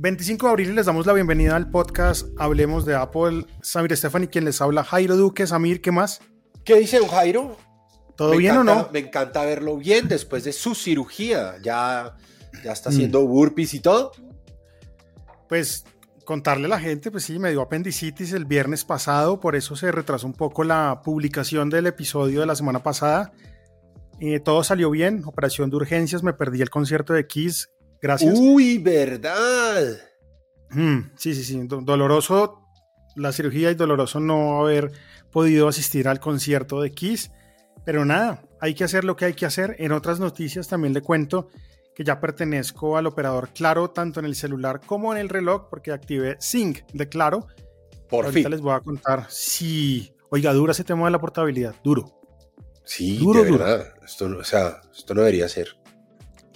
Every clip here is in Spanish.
25 de abril les damos la bienvenida al podcast Hablemos de Apple. Samir Estefan y quien les habla Jairo Duque. Samir, ¿qué más? ¿Qué dice un Jairo? ¿Todo bien o no? Me encanta verlo bien después de su cirugía. Ya, ya está haciendo burpees y todo. Pues contarle a la gente, pues sí, me dio apendicitis el viernes pasado, por eso se retrasó un poco la publicación del episodio de la semana pasada. Eh, todo salió bien, operación de urgencias, me perdí el concierto de Kiss Gracias. Uy, verdad. Mm, sí, sí, sí. Doloroso la cirugía y doloroso no haber podido asistir al concierto de Kiss. Pero nada, hay que hacer lo que hay que hacer. En otras noticias también le cuento que ya pertenezco al operador Claro, tanto en el celular como en el reloj, porque activé Sync de Claro. Por Ahorita fin. les voy a contar. Sí, oiga, dura ese tema de la portabilidad, duro. Sí, Duro, de duro. verdad. Esto, no- o sea, esto no debería ser.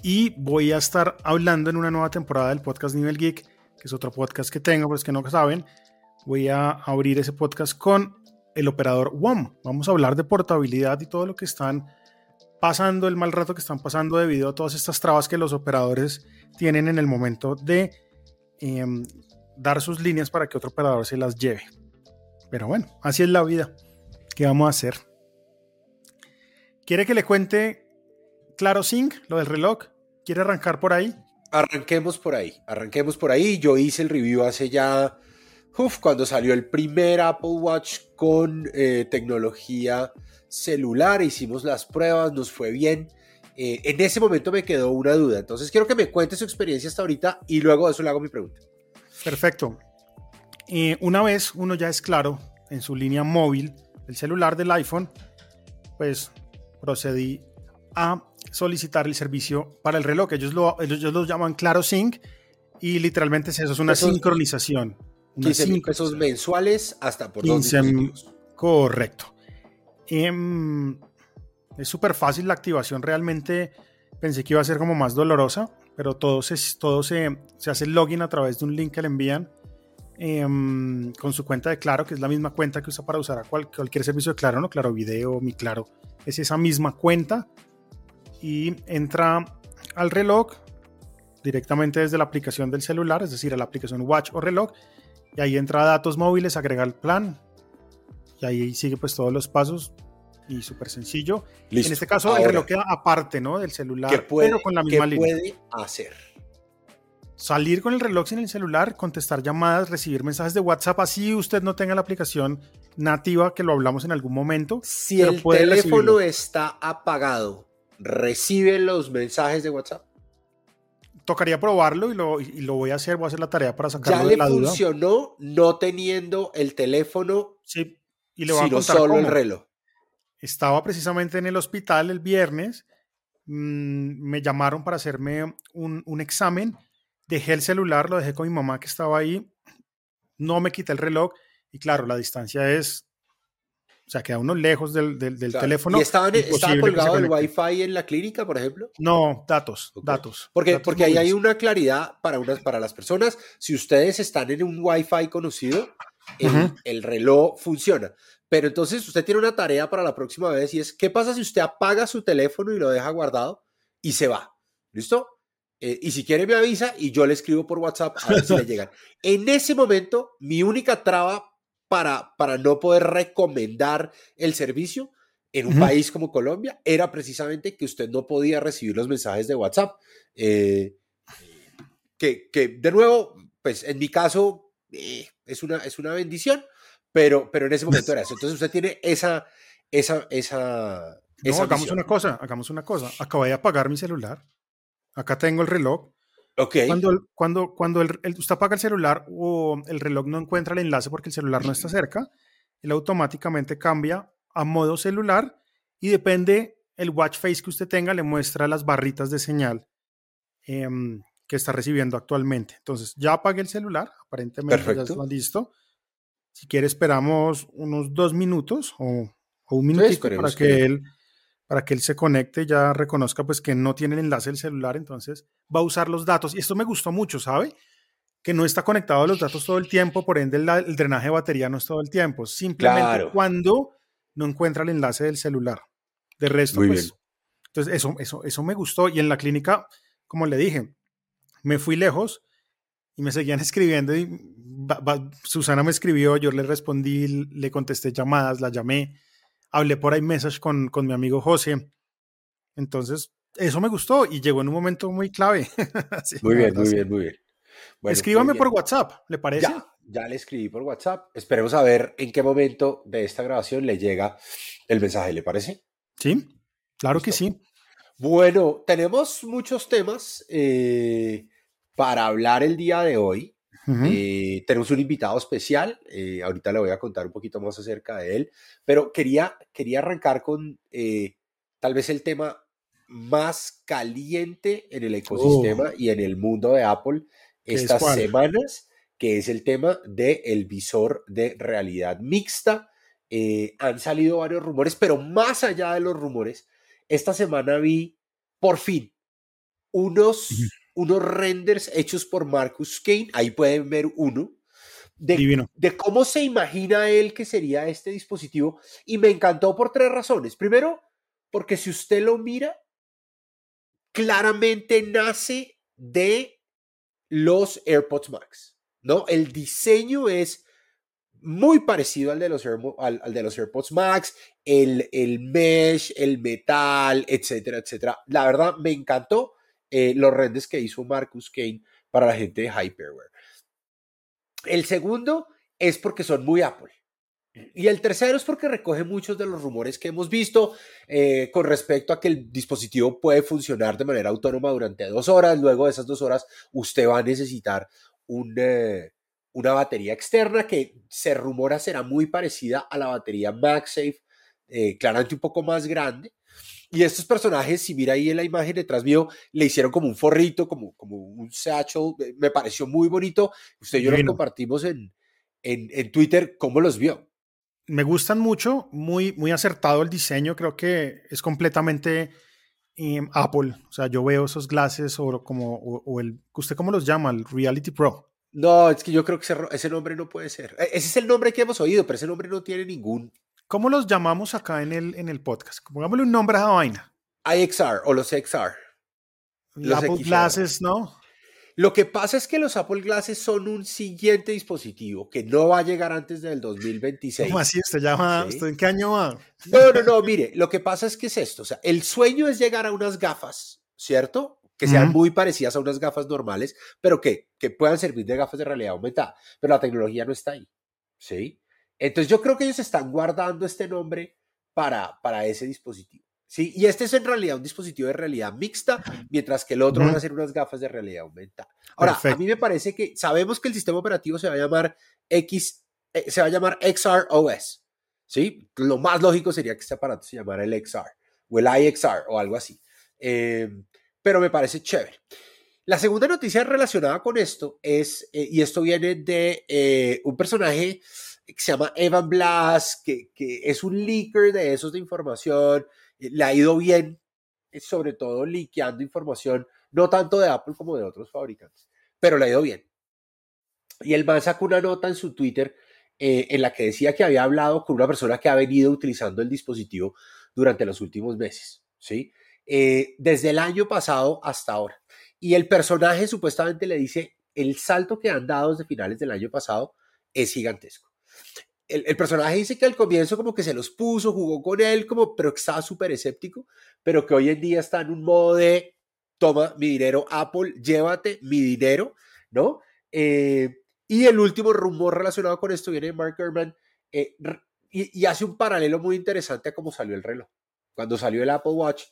Y voy a estar hablando en una nueva temporada del podcast Nivel Geek, que es otro podcast que tengo, pues que no saben. Voy a abrir ese podcast con el operador WOM. Vamos a hablar de portabilidad y todo lo que están pasando, el mal rato que están pasando debido a todas estas trabas que los operadores tienen en el momento de em, dar sus líneas para que otro operador se las lleve. Pero bueno, así es la vida. ¿Qué vamos a hacer? ¿Quiere que le cuente Claro Sync, lo del reloj? ¿Quiere arrancar por ahí? Arranquemos por ahí. Arranquemos por ahí. Yo hice el review hace ya. Uf, cuando salió el primer Apple Watch con eh, tecnología celular, hicimos las pruebas, nos fue bien. Eh, en ese momento me quedó una duda. Entonces quiero que me cuente su experiencia hasta ahorita y luego de eso le hago mi pregunta. Perfecto. Eh, una vez uno ya es claro en su línea móvil, el celular del iPhone, pues procedí a solicitar el servicio para el reloj. Ellos lo, ellos lo llaman Claro Sync y literalmente es eso, es una Esos- sincronización. Una 15 mil pesos mensuales hasta por dos 15 mil. dispositivos. Correcto. Em, es súper fácil la activación. Realmente pensé que iba a ser como más dolorosa, pero todo se, todo se, se hace el login a través de un link que le envían em, con su cuenta de Claro, que es la misma cuenta que usa para usar a cual- cualquier servicio de Claro, ¿no? Claro Video, Mi Claro. Es esa misma cuenta y entra al reloj directamente desde la aplicación del celular, es decir, a la aplicación Watch o reloj, y ahí entra a datos móviles, agrega el plan, y ahí sigue pues todos los pasos y súper sencillo. Listo. En este caso el reloj queda aparte, ¿no? Del celular, ¿qué puede, pero con la qué misma línea. puede hacer? Salir con el reloj sin el celular, contestar llamadas, recibir mensajes de WhatsApp, así usted no tenga la aplicación nativa, que lo hablamos en algún momento. Si el teléfono recibirlo. está apagado, ¿recibe los mensajes de WhatsApp? Tocaría probarlo y lo, y lo voy a hacer, voy a hacer la tarea para Ya sacarlo le de la duda. funcionó no teniendo el teléfono, Sí, y le voy a sino contar solo el reloj. Estaba precisamente en el hospital el viernes, mm, me llamaron para hacerme un, un examen, dejé el celular, lo dejé con mi mamá que estaba ahí, no me quité el reloj y claro, la distancia es, o sea, queda uno lejos del, del- del Claro. teléfono. ¿Y estaba se colgado el. Wi-Fi en la clínica, por ejemplo? No, datos, datos. Porque, datos porque ahí hay una claridad para, unas, para las personas. Si ustedes están en un Wi-Fi conocido, el reloj funciona. Pero entonces usted tiene una tarea para la próxima vez y es, ¿qué pasa si usted apaga su teléfono y lo deja guardado y se va? ¿Listo? Eh, y si quiere me avisa y yo le escribo por WhatsApp a ver si le llegan. En ese momento, mi única traba para, para no poder recomendar el servicio en un país como Colombia era precisamente que usted no podía recibir los mensajes de WhatsApp. Eh, que, que, de nuevo, pues en mi caso eh, es, una, es una bendición, pero, pero en ese momento era eso. Entonces usted tiene esa, esa, esa, No, hagamos una cosa, hagamos una cosa. Acabé de apagar mi celular. Acá tengo el reloj. Ok. Cuando, cuando, cuando el, el- usted apaga el celular o el reloj no encuentra el enlace porque el celular no está cerca, él automáticamente cambia a modo celular y depende el watch face que usted tenga, le muestra las barritas de señal em, que está recibiendo actualmente. Entonces, ya apagué el celular, aparentemente ya Perfecto. está listo. Si quiere, esperamos unos dos minutos o, o un minutico para esperemos que que- él para que él se conecte y ya reconozca pues que no tiene el enlace del celular, entonces va a usar los datos. Y esto me gustó mucho, ¿sabe? Que no está conectado a los datos todo el tiempo, por ende el, el drenaje de batería no es todo el tiempo, simplemente Claro. cuando no encuentra el enlace del celular. De resto, Muy pues, bien. entonces eso, eso, eso me gustó. Y en la clínica, como le dije, me fui lejos y me seguían escribiendo y Susana me escribió, yo le respondí, le contesté llamadas, la llamé, hablé por iMessage con, con mi amigo José. Entonces, eso me gustó y llegó en un momento muy clave. muy bien, muy bien, muy bien. Escríbame por WhatsApp, ¿le parece? Ya, ya le escribí por WhatsApp. Esperemos a ver en qué momento de esta grabación le llega el mensaje, ¿le parece? Sí, claro que sí. Bueno, tenemos muchos temas eh, para hablar el día de hoy. Eh, tenemos un invitado especial, eh, ahorita le voy a contar un poquito más acerca de él, pero quería, quería arrancar con tal vez el tema más caliente en el ecosistema oh. y en el mundo de Apple estas semanas, que es el tema del el visor de realidad mixta. han salido varios rumores, pero más allá de los rumores, esta semana vi por fin unos, unos renders hechos por Marcus Kane, ahí pueden ver uno, de, de, cómo se imagina él que sería este dispositivo y me encantó por tres razones. Primero, porque si usted lo mira, claramente nace de los AirPods Max, ¿no? El diseño es muy parecido al de los, al, de los AirPods Max, el, el, mesh, el metal, etcétera, etcétera. La verdad, me encantó eh, los renders que hizo Marcus Kane para la gente de Hyperware. El segundo es porque son muy Apple. Y el tercero es porque recoge muchos de los rumores que hemos visto eh, con respecto a que el dispositivo puede funcionar de manera autónoma durante dos horas. Luego de esas dos horas, usted va a necesitar eh, una batería externa que se rumora será muy parecida a la batería MagSafe, claramente un poco más grande. Y estos personajes, si mira ahí en la imagen detrás mío, le hicieron como un forrito, como, como un satchel. Eh, me pareció muy bonito. Usted y yo lo compartimos en, en, Twitter. ¿Cómo los vio? Me gustan mucho, muy, muy acertado el diseño. Creo que es completamente em, Apple. O sea, yo veo esos glasses o como, o el, ¿usted cómo los llama? El Reality Pro. No, es que yo creo que ese, nombre no puede ser. E, ese es el nombre que hemos oído, pero ese nombre no tiene ningún. ¿Cómo los llamamos acá en el, en el podcast? Pongámosle un nombre a esa vaina. iXR o los XR. Los Apple Glasses, ¿no? Lo que pasa es que los Apple Glasses son un siguiente dispositivo que no va a llegar antes del 2026. ¿Cómo así? ¿Usted llama? ¿Usted en qué año va? No, no, no, mire, lo que pasa es que es esto. O sea, el sueño es llegar a unas gafas, ¿cierto? que sean muy parecidas a unas gafas normales, pero que, que puedan servir de gafas de realidad aumentada. Pero la tecnología no está ahí. ¿Sí? Entonces yo creo que ellos están guardando este nombre para, para ese dispositivo. ¿sí? Y este es en realidad un dispositivo de realidad mixta, mientras que el otro van a ser unas gafas de realidad aumentada. Ahora, a mí me parece que sabemos que el sistema operativo se va a llamar X, eh, se va a llamar XR OS. ¿sí? Lo más lógico sería que este aparato se llamara el XR o el iXR o algo así. Eh, pero me parece chévere. La segunda noticia relacionada con esto es, eh, y esto viene de eh, un personaje se llama Evan Blas, que, es un leaker de esos de información, eh, le ha ido bien, sobre todo liqueando información, no tanto de Apple como de otros fabricantes, pero le ha ido bien. Y el man sacó una nota en su Twitter en la que decía que había hablado con una persona que ha venido utilizando el dispositivo durante los últimos meses, ¿sí? Eh, desde el año pasado hasta ahora. Y el personaje supuestamente le dice, el salto que han dado desde finales del año pasado es gigantesco. El, personaje dice que al comienzo como que se los puso, jugó con él, como, pero estaba súper escéptico, pero que hoy en día está en un modo de, toma mi dinero Apple, llévate mi dinero, ¿no? Eh, y el último rumor relacionado con esto viene de Mark Gurman eh, y, y, hace un paralelo muy interesante a cómo salió el reloj. Cuando salió el Apple Watch,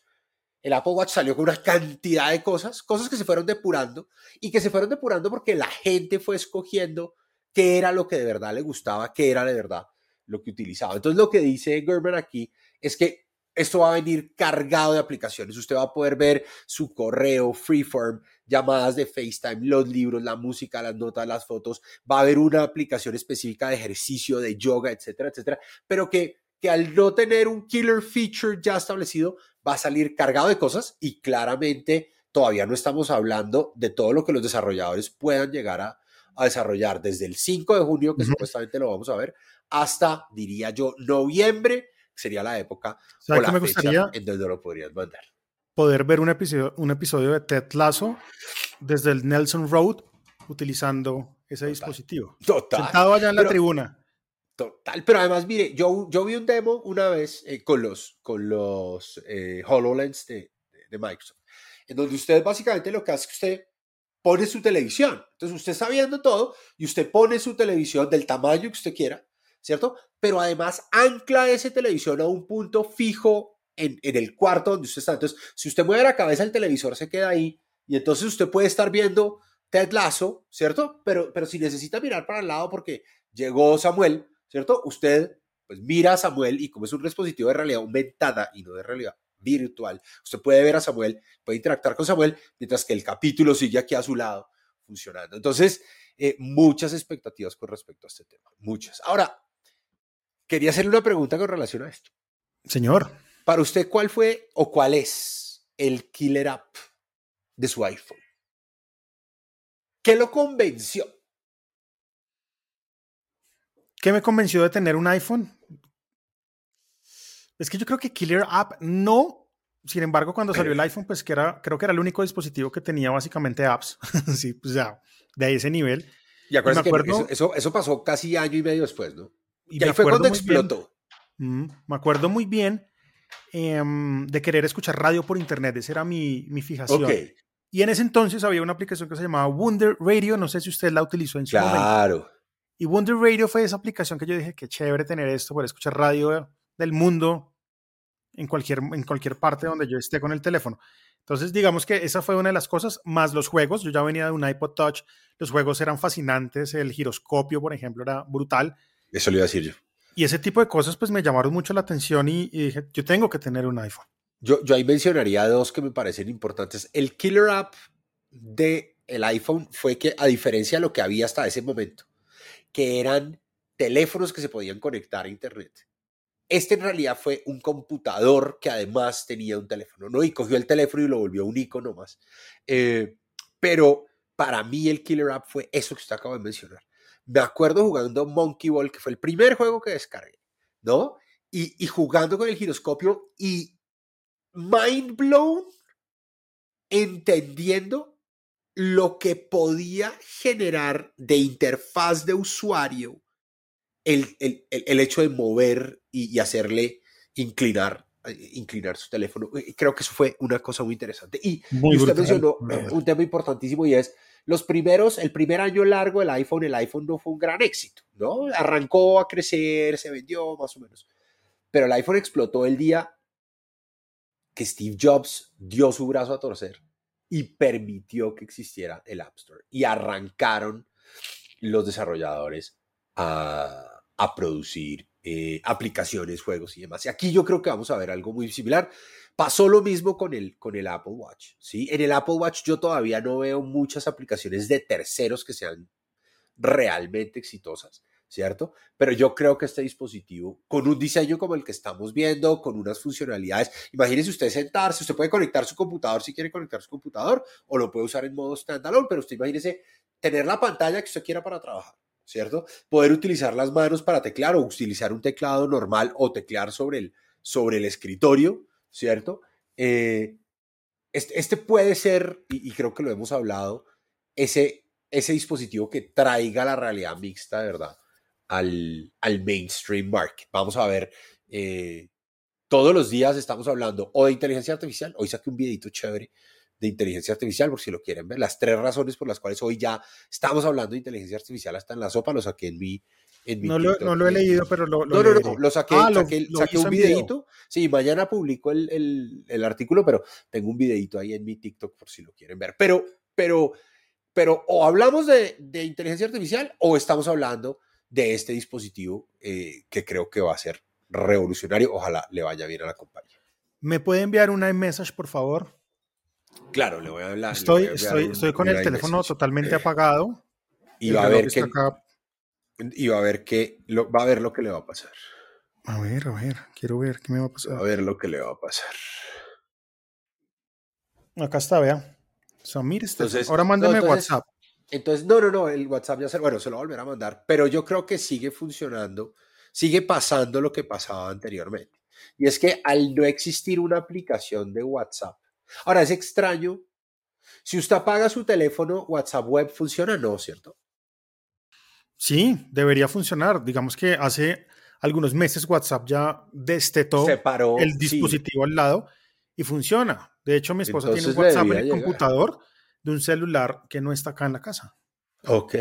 el Apple Watch salió con una cantidad de cosas, cosas que se fueron depurando y que se fueron depurando porque la gente fue escogiendo qué era lo que de verdad le gustaba, qué era de verdad lo que utilizaba. Entonces lo que dice Gerber aquí es que esto va a venir cargado de aplicaciones. Usted va a poder ver su correo, Freeform, llamadas de FaceTime, los libros, la música, las notas, las fotos. Va a haber una aplicación específica de ejercicio, de yoga, etcétera, etcétera. Pero que, que al no tener un killer feature ya establecido, va a salir cargado de cosas y claramente todavía no estamos hablando de todo lo que los desarrolladores puedan llegar a, desarrollar desde el 5 de junio, que supuestamente lo vamos a ver, hasta, diría yo, noviembre, sería la época o la me gustaría en donde lo podrías mandar. Poder ver un episodio, un episodio de Ted Lasso desde el Nelson Road utilizando ese dispositivo. Total. Sentado allá en la tribuna. Total, pero además, mire, yo, yo vi un demo una vez eh, con los, con los eh, HoloLens de, de, Microsoft, en donde usted básicamente lo que hace es que usted pone su televisión. Entonces usted está viendo todo y usted pone su televisión del tamaño que usted quiera, ¿cierto? Pero además ancla esa televisión a un punto fijo en, en el cuarto donde usted está. Entonces, si usted mueve la cabeza, el televisor se queda ahí y entonces usted puede estar viendo Ted Lasso, ¿cierto? Pero, pero si necesita mirar para el lado porque llegó Samuel, ¿cierto? Usted pues mira a Samuel y como es un dispositivo de realidad aumentada y no de realidad virtual, usted puede ver a Samuel, puede interactuar con Samuel, mientras que el capítulo sigue aquí a su lado funcionando. Entonces, eh, muchas expectativas con respecto a este tema, muchas. Ahora, quería hacerle una pregunta con relación a esto. Señor. Para usted, ¿cuál fue o cuál es el killer app de su iPhone? ¿Qué lo convenció? ¿Qué me convenció de tener un iPhone? Es que yo creo que Killer App no. Sin embargo, cuando salió el iPhone, pues que era, creo que era el único dispositivo que tenía básicamente apps. sí, pues ya, de ese nivel. Y acuerdo, que eso, eso, pasó casi año y medio después, ¿no? Y, ahí fue cuando explotó. Mm, me acuerdo muy bien em, de querer escuchar radio por internet. Esa era mi, mi fijación. Okay. Y en ese entonces había una aplicación que se llamaba Wonder Radio. No sé si usted la utilizó en su claro. momento. Claro. Y Wonder Radio fue esa aplicación que yo dije que chévere tener esto para escuchar radio del mundo en cualquier, en cualquier parte donde yo esté con el teléfono. Entonces, digamos que esa fue una de las cosas, más los juegos. Yo ya venía de un iPod Touch, los juegos eran fascinantes, el giroscopio, por ejemplo, era brutal. Eso le iba a decir yo. Y ese tipo de cosas, pues me llamaron mucho la atención y, dije, yo tengo que tener un iPhone. Yo, yo ahí mencionaría dos que me parecen importantes. El killer app del el iPhone fue que, a diferencia de lo que había hasta ese momento, que eran teléfonos que se podían conectar a Internet. Este en realidad fue un computador que además tenía un teléfono, ¿no? Y cogió el teléfono y lo volvió un icono más. Eh, pero para mí el killer app fue eso que usted acaba de mencionar. Me acuerdo jugando Monkey Ball, que fue el primer juego que descargué, ¿no? Y, y jugando con el giroscopio y mind blown, entendiendo lo que podía generar de interfaz de usuario el, el, el hecho de mover y, y, hacerle inclinar, eh, inclinar su teléfono. Creo que eso fue una cosa muy interesante. Y, muy usted brutal, mencionó un tema importantísimo y es los primeros, el primer año largo del iPhone, el iPhone no fue un gran éxito, ¿no? Arrancó a crecer, se vendió más o menos. Pero el iPhone explotó el día que Steve Jobs dio su brazo a torcer y permitió que existiera el App Store. Y arrancaron los desarrolladores a, producir eh, aplicaciones, juegos y demás. Y aquí yo creo que vamos a ver algo muy similar. Pasó lo mismo con el, con el Apple Watch. ¿sí? En el Apple Watch yo todavía no veo muchas aplicaciones de terceros que sean realmente exitosas. ¿cierto? Pero yo creo que este dispositivo, con un diseño como el que estamos viendo, con unas funcionalidades, imagínese usted sentarse, usted puede conectar su computador si quiere conectar su computador, o lo puede usar en modo standalone, pero usted imagínese tener la pantalla que usted quiera para trabajar, ¿cierto? Poder utilizar las manos para teclar o utilizar un teclado normal o teclear sobre el, sobre el escritorio, ¿cierto? Este, este, puede ser, y, creo que lo hemos hablado, ese, ese dispositivo que traiga la realidad mixta, verdad al, al mainstream market. Vamos a ver, eh, todos los días estamos hablando o de inteligencia artificial, hoy saqué un videito chévere de inteligencia artificial, por si lo quieren ver, las tres razones por las cuales hoy ya estamos hablando de inteligencia artificial hasta en la sopa, lo saqué en mi... En mi no, lo, no, lo, he leído, pero lo, lo no, no, no, lo saqué, ah, saqué, lo, saqué un videito. Sí, mañana publico el, el, el, artículo, pero tengo un videito ahí en mi TikTok por si lo quieren ver. Pero, pero, pero o hablamos de, de inteligencia artificial o estamos hablando de este dispositivo eh, que creo que va a ser revolucionario. Ojalá le vaya bien a la compañía. ¿Me puede enviar una iMessage, por favor? Claro, le voy a hablar. Estoy, a estoy, estoy con el teléfono message. totalmente apagado. Y va a ver que, y va a ver que lo, va a ver lo que le va a pasar. A ver, a ver, quiero ver qué me va a pasar. A ver lo que le va a pasar. Acá está, vea. So, mire, este, entonces, ahora mándeme no, entonces, WhatsApp. Entonces, no, no, no, el WhatsApp ya se, bueno, se lo va a volver a mandar, pero yo creo que sigue funcionando, sigue pasando lo que pasaba anteriormente. Y es que al no existir una aplicación de WhatsApp, ahora es extraño Si usted apaga su teléfono, WhatsApp Web funciona, no, ¿cierto? Sí, debería funcionar. Digamos que hace algunos meses WhatsApp ya destetó Separó, el sí. dispositivo al lado y funciona. De hecho, mi esposa tiene un WhatsApp en el llegar. computador de un celular que no está acá en la casa. Ok.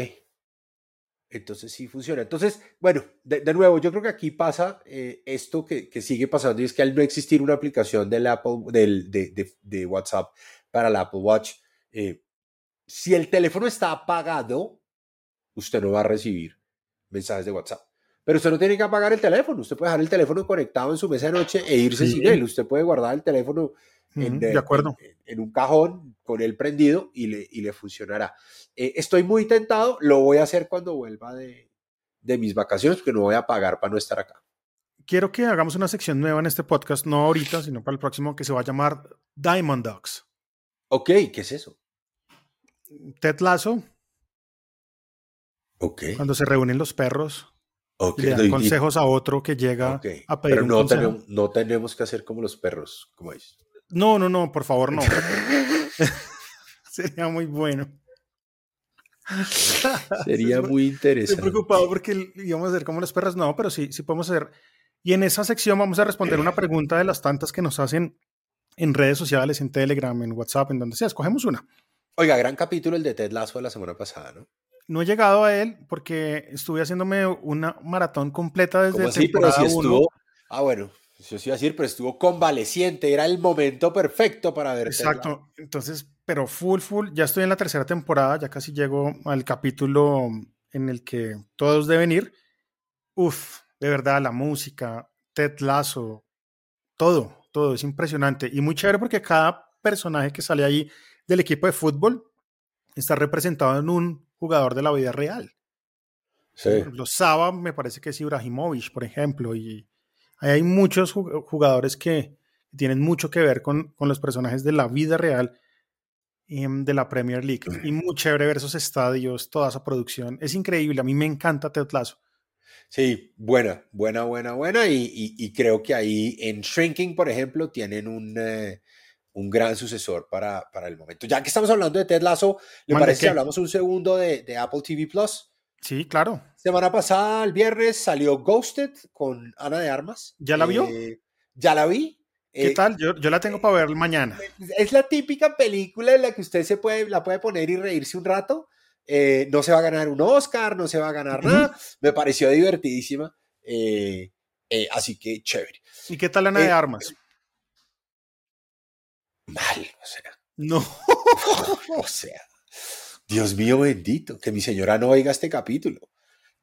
Entonces sí funciona. Entonces, bueno, de, de nuevo, yo creo que aquí pasa eh, esto que, que sigue pasando y es que al no existir una aplicación del Apple, del, de, de- de WhatsApp para el Apple Watch, eh, si el teléfono está apagado, usted no va a recibir mensajes de WhatsApp. Pero usted no tiene que apagar el teléfono. Usted puede dejar el teléfono conectado en su mesa de noche e irse Sí. sin él. Usted puede guardar el teléfono en, de acuerdo. en- en un cajón con él prendido y le, y le funcionará. Eh, estoy muy tentado, lo voy a hacer cuando vuelva de, de mis vacaciones, porque no voy a pagar para no estar acá. Quiero que hagamos una sección nueva en este podcast, no ahorita, sino para el próximo, que se va a llamar Diamond Dogs. Ok, ¿qué es eso? Ted Lasso, Ok, cuando se reúnen los perros ok. y le dan consejos a otro que llega ok, a pedir Pero un no consejo. tenemos, no tenemos que hacer como los perros, como dices. No, no, no, por favor, no. Sería muy bueno. Sería muy Estoy interesante. preocupado porque íbamos a hacer como los perros. No, pero sí, sí podemos hacer. Y en esa sección vamos a responder una pregunta de las tantas que nos hacen en redes sociales, en Telegram, en WhatsApp, en donde sea. Escogemos una. Oiga, gran capítulo el de Ted Lasso de la semana pasada, ¿no? No he llegado a él porque estuve haciéndome una maratón completa desde ¿Cómo así? Pero si 1. estuvo... Ah, bueno, eso sí iba a decir, pero estuvo convaleciente, era el momento perfecto para ver. Exacto. Entonces, pero full, full. Ya estoy en la tercera temporada, ya casi llego al capítulo en el que todos deben ir. Uf, de verdad, la música, Ted Lasso, todo, todo es impresionante. Y muy chévere porque cada personaje que sale ahí del equipo de fútbol está representado en un jugador de la vida real. Sí. Los Saba me parece que es Ibrahimovic, por ejemplo, y ahí hay muchos jug- jugadores que tienen mucho que ver con, con los personajes de la vida real em, de la Premier League. Y muy chévere ver esos estadios, toda esa producción. Es increíble, a mí me encanta Ted Lasso. Sí, buena, buena, buena, buena. Y, y- y creo que ahí en Shrinking, por ejemplo, tienen un, eh, un gran sucesor para, para el momento. Ya que estamos hablando de Ted Lasso, ¿le parece ¿qué? hablamos un segundo de, de Apple TV Plus? Sí, claro. Semana pasada, el viernes, salió Ghosted con Ana de Armas. ¿Ya la vio? Eh, ya la vi. ¿Qué Eh, tal? Yo, yo la tengo para ver mañana. Es la típica película en la que usted se puede, la puede poner y reírse un rato. Eh, no se va a ganar un Oscar, no se va a ganar nada. Me pareció divertidísima. así que chévere. ¿Y qué tal Ana de Armas? Mal, o sea, No. o sea, Dios mío bendito, que mi señora no oiga este capítulo.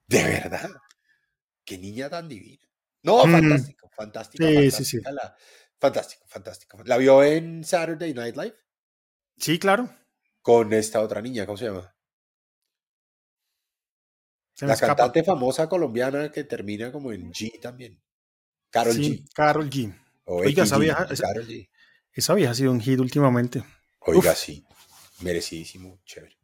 De verdad. Qué niña tan divina. No, Mm. fantástico, fantástico. Sí, sí, sí. La, fantástico, fantástico. ¿La vio en Saturday Night Live? Sí, claro. Con esta otra niña, ¿cómo se llama? Se La escapa. cantante famosa colombiana que termina como en G también. Carol Sí, G. Carol G. O Oiga, esa XG, vieja- esa- Karol G. Esa vieja ha sido un hit últimamente. Oiga, Uf. sí. Merecidísimo, chévere.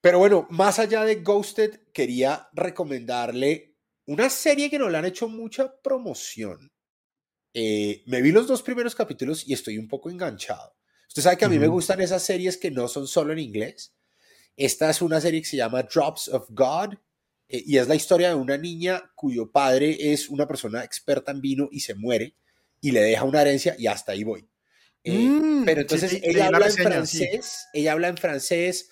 Pero bueno, más allá de Ghosted, quería recomendarle una serie que no le han hecho mucha promoción. Eh, me vi los dos primeros capítulos y estoy un poco enganchado. Usted sabe que a mí me gustan esas series que no son solo en inglés. Esta es una serie que se llama Drops of God eh, y es la historia de una niña cuyo padre es una persona experta en vino y se muere y le deja una herencia y hasta ahí voy. Eh, Mm, pero entonces ella la habla en sí. francés, ella habla en francés,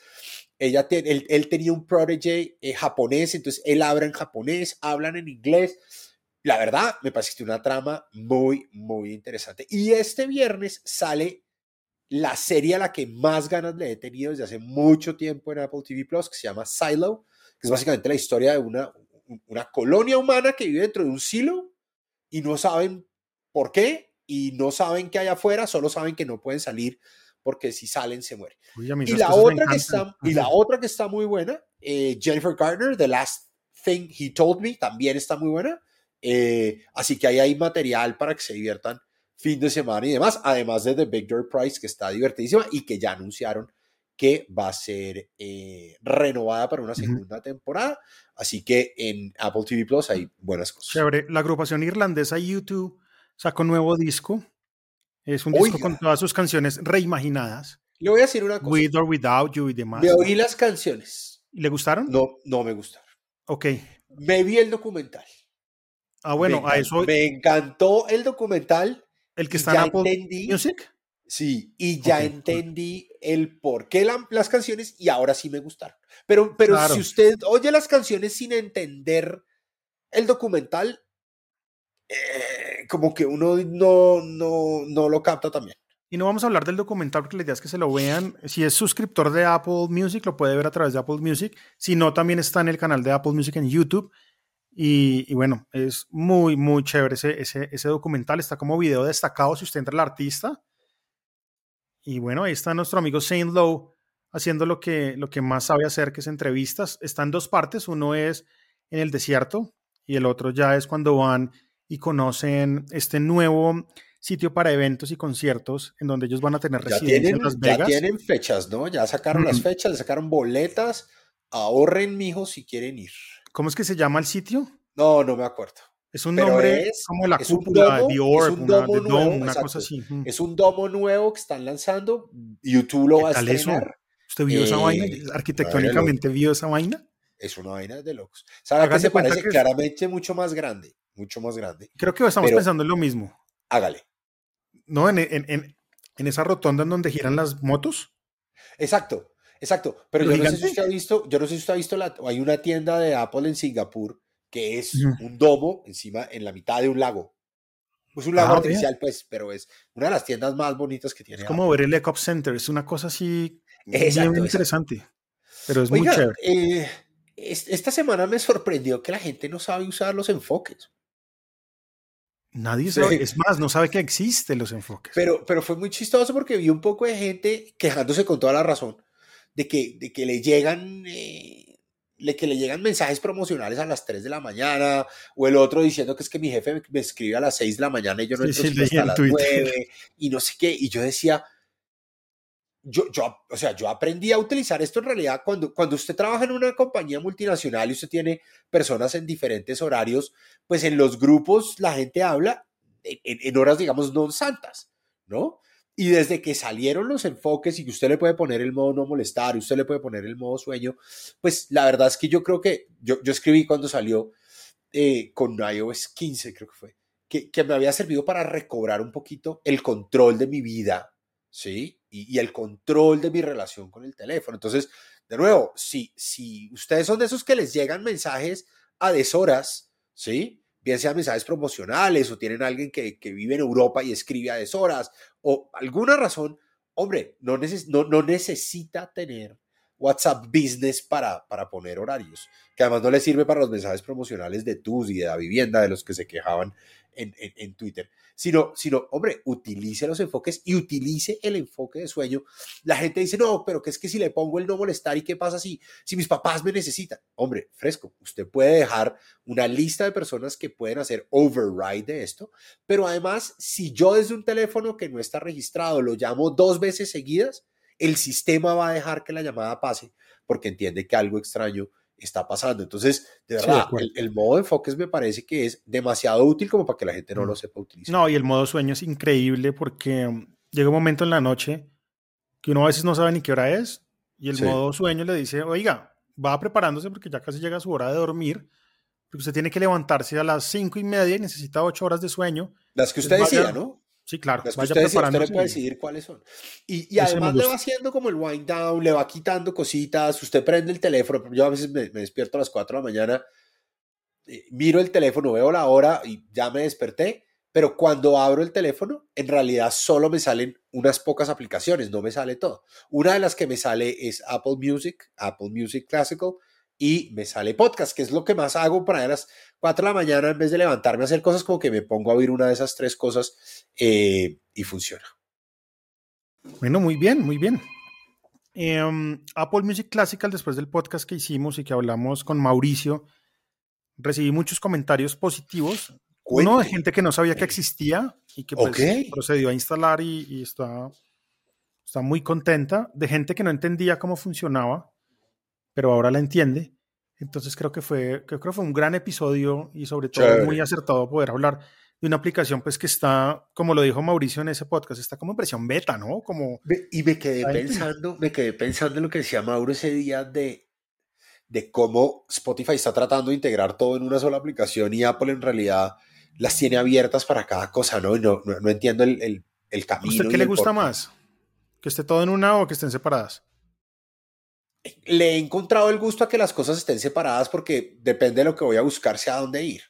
ella te- él, él tenía un protege eh, japonés, entonces él habla en japonés, hablan en inglés. La verdad, me parece que una trama muy, muy interesante. Y este viernes sale la serie a la que más ganas le he tenido desde hace mucho tiempo en Apple TV Plus, que se llama Silo, que es básicamente la historia de una, una colonia humana que vive dentro de un silo y no saben por qué y no saben qué hay afuera, solo saben que no pueden salir porque si salen se mueren. Uy, Y la, otra que está, y la otra que está muy buena, eh, Jennifer Garner, The Last Thing He Told Me, también está muy buena. Eh, así que ahí hay material para que se diviertan fin de semana y demás, además de The Big Door Prize, que está divertidísima y que ya anunciaron que va a ser eh, renovada para una segunda temporada. Así que en Apple TV Plus hay buenas cosas. Chévere. La agrupación irlandesa YouTube sacó un nuevo disco. Es un disco con todas sus canciones reimaginadas. Le voy a decir una cosa. With or Without You y demás. Me oí las canciones. ¿Le gustaron? No, no me gustaron. Ok. Me vi el documental. Ah, bueno, me, a eso. Me encantó el documental. El que está en Apple entendí, Music. Sí, y ya entendí el por qué la- las canciones y ahora sí me gustaron. Pero, pero Claro. si usted oye las canciones sin entender el documental, eh, como que uno no, no, no lo capta también. Y no vamos a hablar del documental porque la idea es que se lo vean. Si es suscriptor de Apple Music, lo puede ver a través de Apple Music. Si no, también está en el canal de Apple Music en YouTube. Y, y bueno, es muy, muy chévere ese, ese, ese documental. Está como video destacado si usted entra al artista. Y bueno, ahí está nuestro amigo Saint Lowe haciendo lo que, lo que más sabe hacer, que es entrevistas. Está en dos partes. Uno es en el desierto y el otro ya es cuando van y conocen este nuevo sitio para eventos y conciertos en donde ellos van a tener Ya residencia tienen, en Las ya Vegas. tienen fechas, ¿no? Ya sacaron las Ujú. fechas, le sacaron boletas. Ahorren, mijos, si quieren ir. ¿Cómo es que se llama el sitio? No, no me acuerdo. Es un Pero nombre es- como la cúpula, domo- The es Orb, un una, The nuevo, Dome, una cosa así. Mm. Es un domo nuevo que están lanzando. YouTube lo ¿Qué va a tal eso? estrenar. ¿Usted vio esa Eh, vaina? madre ¿Arquitectónicamente vio esa vaina? Es una vaina de locos. ¿Sabe Hágase se parece? que es- Claramente mucho más grande. Mucho más grande. Creo que estamos Pero- pensando en lo mismo. Hágale. ¿No? En, en- en- en esa rotonda en donde giran las motos. Exacto, exacto. Pero ¿Lo yo no sé si usted ha visto, yo no sé si usted ha visto la, hay una tienda de Apple en Singapur que es un domo encima en la mitad de un lago. Es un lago Ah, artificial, pues, pero es una de las tiendas más bonitas que tiene. Es como ver el Ecop Center. Es una cosa así Exacto, bien exacto. interesante. Pero es muy chévere. eh, es- esta semana me sorprendió que la gente no sabe usar los enfoques. Nadie sí. sabe, es más, no sabe que existen los enfoques. Pero, pero fue muy chistoso porque vi un poco de gente quejándose con toda la razón de que, de que le llegan eh, de que le llegan mensajes promocionales a las 3 de la mañana o el otro diciendo que es que mi jefe me, me escribe a las 6 de la mañana y yo no Sí, entro sí, hasta las Twitter. 9 y no sé qué y yo decía yo, o sea, yo aprendí a utilizar esto en realidad cuando, cuando usted trabaja en una compañía multinacional y usted tiene personas en diferentes horarios, pues en los grupos la gente habla en, en- horas, digamos, no santas, ¿no? Y desde que salieron los enfoques y que usted le puede poner el modo no molestar usted le puede poner el modo sueño, pues la verdad es que yo creo que yo, yo escribí cuando salió eh, con iOS 15, creo que fue, que, que me había servido para recobrar un poquito el control de mi vida, ¿sí? Y, el control de mi relación con el teléfono. Entonces, de nuevo, si, si ustedes son de esos que les llegan mensajes a deshoras, ¿sí? Bien sean mensajes promocionales o tienen alguien que, que vive en Europa y escribe a deshoras o alguna razón, hombre, no, neces no, no necesita tener WhatsApp Business para, para poner horarios, que además no le sirve para los mensajes promocionales de TUS y de la vivienda de los que se quejaban en, en, en Twitter, sino, sino, hombre, utilice los enfoques y utilice el enfoque de sueño. La gente dice, no, pero que es que si le pongo el no molestar y qué pasa si, si mis papás me necesitan. Hombre, fresco, usted puede dejar una lista de personas que pueden hacer override de esto, pero además, si yo desde un teléfono que no está registrado lo llamo dos veces seguidas, el sistema va a dejar que la llamada pase porque entiende que algo extraño está pasando. Entonces, de Sí, de verdad, el, el modo de enfoques me parece que es demasiado útil como para que la gente no Mm. lo sepa utilizar. No, y el modo sueño es increíble porque um, llega un momento en la noche que uno a veces no sabe ni qué hora es y el Sí. modo sueño le dice, oiga, va preparándose porque ya casi llega su hora de dormir, porque usted tiene que levantarse a las cinco y media y necesita ocho horas de sueño. Las que usted vaya- decía, ¿no? Sí, claro, Las que vaya usted, le puede decidir cuáles son. Y, además le va haciendo como el wind down, le va quitando cositas, usted prende el teléfono, yo a veces me, me despierto a las 4 de la mañana, eh, miro el teléfono, veo la hora y ya me desperté, pero cuando abro el teléfono, en realidad solo me salen unas pocas aplicaciones, no me sale todo. Una de las que me sale es Apple Music, Apple Music Classical, y me sale podcast, que es lo que más hago para las 4 de la mañana, en vez de levantarme a hacer cosas, como que me pongo a oír una de esas tres cosas eh, y funciona. Bueno, muy bien, muy bien. Em, Apple Music Classical, después del podcast que hicimos y que hablamos con Mauricio, recibí muchos comentarios positivos. Uno de Cuente. gente que no sabía que existía y que pues, procedió a instalar y, y está, está muy contenta. De gente que no entendía cómo funcionaba, pero ahora la entiende. Entonces creo que fue, creo que fue un gran episodio y sobre todo Chévere. muy acertado poder hablar de una aplicación pues que está, como lo dijo Mauricio en ese podcast, está como en versión beta, ¿no? Como... Y me quedé pensando, me quedé pensando en lo que decía Mauro ese día de, de cómo Spotify está tratando de integrar todo en una sola aplicación y Apple en realidad las tiene abiertas para cada cosa, ¿no? Y no, no, entiendo el, el, el camino. ¿Usted qué le gusta más? ¿Que esté todo en una o que estén separadas? Le he encontrado el gusto a que las cosas estén separadas porque depende de lo que voy a buscar, sea a dónde ir.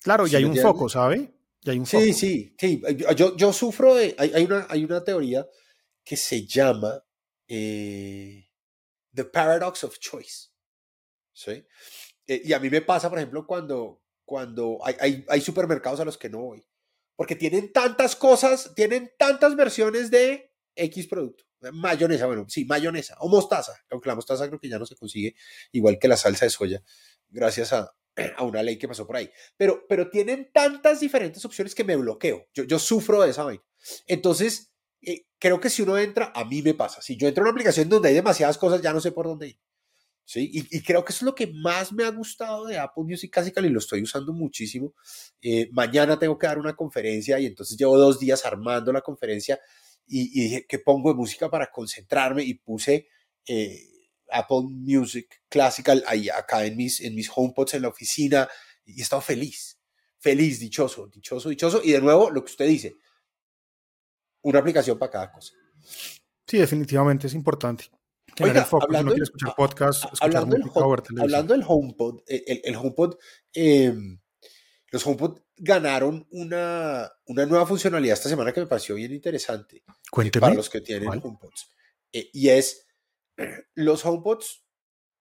Claro, y hay un foco, ¿sabe? Y hay un sí, sí, sí. Yo, yo sufro de. Hay, una, hay una teoría que se llama eh, The Paradox of Choice. ¿Sí? Eh, y a mí me pasa, por ejemplo, cuando, cuando hay, hay, hay, supermercados a los que no voy. Porque tienen tantas cosas, tienen tantas versiones de X producto. Mayonesa, bueno, sí, mayonesa o mostaza, aunque la mostaza creo que ya no se consigue, igual que la salsa de soya, gracias a, a una ley que pasó por ahí. Pero, pero tienen tantas diferentes opciones que me bloqueo. Yo, yo sufro de esa vaina. Entonces, eh, creo que si uno entra, a mí me pasa. Si yo entro a una aplicación donde hay demasiadas cosas, ya no sé por dónde ir. ¿Sí? Y, creo que eso es lo que más me ha gustado de Apple Music Classical y lo estoy usando muchísimo. Eh, mañana tengo que dar una conferencia y entonces llevo dos días armando la conferencia y, y dije, ¿qué pongo de música para concentrarme? Y puse... Eh, Apple Music Classical ahí acá en mis, en mis HomePods en la oficina y he estado feliz, feliz, dichoso, dichoso, dichoso. Y de nuevo, lo que usted dice, una aplicación para cada cosa. Sí, definitivamente es importante. Oiga, hablando, del, escuchar podcast, hablando, del, HomePod, el, el HomePod, em, los HomePod ganaron una, una nueva funcionalidad esta semana que me pareció bien interesante. Cuénteme. Para los que tienen HomePods. Eh, y es los HomePods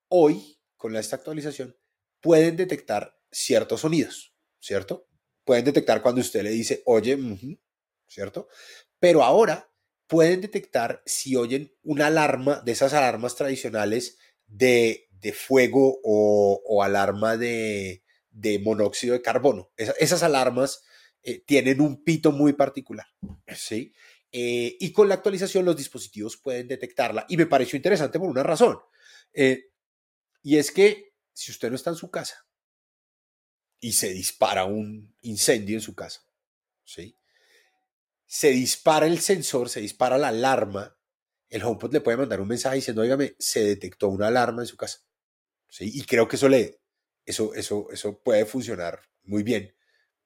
hoy, con esta actualización, pueden detectar ciertos sonidos, ¿cierto? Pueden detectar cuando usted le dice, oye, ¿cierto? Pero ahora pueden detectar si oyen una alarma de esas alarmas tradicionales de, fuego o, alarma de, monóxido de carbono. esas alarmas eh, tienen un pito muy particular, ¿sí? Eh, y con la actualización los dispositivos pueden detectarla. Y me pareció interesante por una razón. Eh, y es que si usted no está en su casa y se dispara un incendio en su casa, ¿sí? se dispara el sensor, se dispara la alarma, el HomePod le puede mandar un mensaje diciendo, oígame, se detectó una alarma en su casa. ¿Sí? Y creo que eso, le, eso, eso, eso puede funcionar muy bien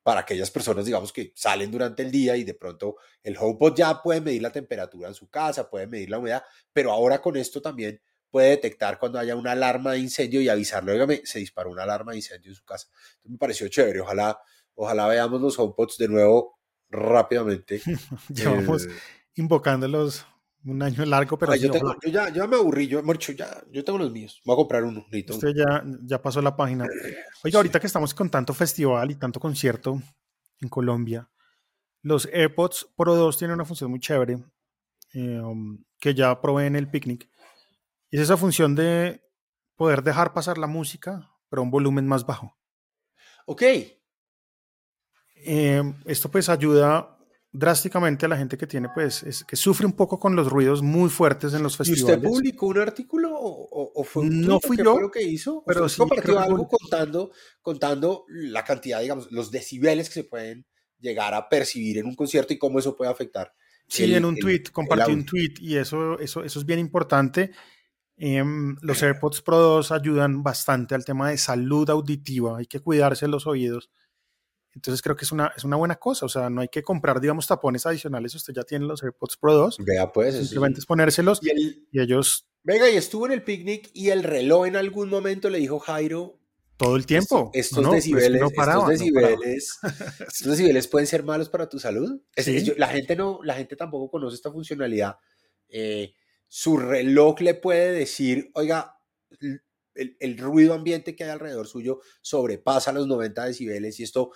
para aquellas personas, digamos, que salen durante el día y de pronto el HomePod ya puede medir la temperatura en su casa, puede medir la humedad, pero ahora con esto también puede detectar cuando haya una alarma de incendio y avisarle, oígame, se disparó una alarma de incendio en su casa. Entonces me pareció chévere, ojalá, ojalá veamos los HomePods de nuevo rápidamente. Llevamos eh, invocándolos un año largo, pero... yo, ya, me aburrí, yo, ya, yo tengo los míos, voy a comprar uno. Usted ya, ya pasó la página. Oiga, ahorita que estamos con tanto festival y tanto concierto en Colombia, los AirPods Pro 2 tienen una función muy chévere eh, um, que ya probé en el picnic. Y es esa función de poder dejar pasar la música, pero a un volumen más bajo. Ok. Eh, esto pues ayuda drásticamente a la gente que tiene, pues, es, que sufre un poco con los ruidos muy fuertes en los festivales. ¿Y usted publicó un artículo o, fue un No fui yo. lo que hizo? Pero sí compartió algo contando, contando la cantidad, digamos, los decibeles que se pueden llegar a percibir en un concierto y cómo eso puede afectar. Sí, en un tweet, compartí un tweet y eso, eso, eso es bien importante. Em, los AirPods Pro 2 ayudan bastante al tema de salud auditiva, hay que cuidarse los oídos entonces creo que es una, es una buena cosa, o sea, no hay que comprar, digamos, tapones adicionales, usted ya tiene los AirPods Pro 2. Vea, pues. Simplemente es ponérselos y, ellos... Venga, y estuvo en el picnic y el reloj en algún momento le dijo Jairo... Todo el tiempo. Estos, decibeles, estos, decibeles estos decibeles pueden ser malos para tu salud. la, gente no, la gente tampoco conoce esta funcionalidad. Eh, su reloj le puede decir, oiga, el, ruido ambiente que hay alrededor suyo sobrepasa los 90 decibeles y esto,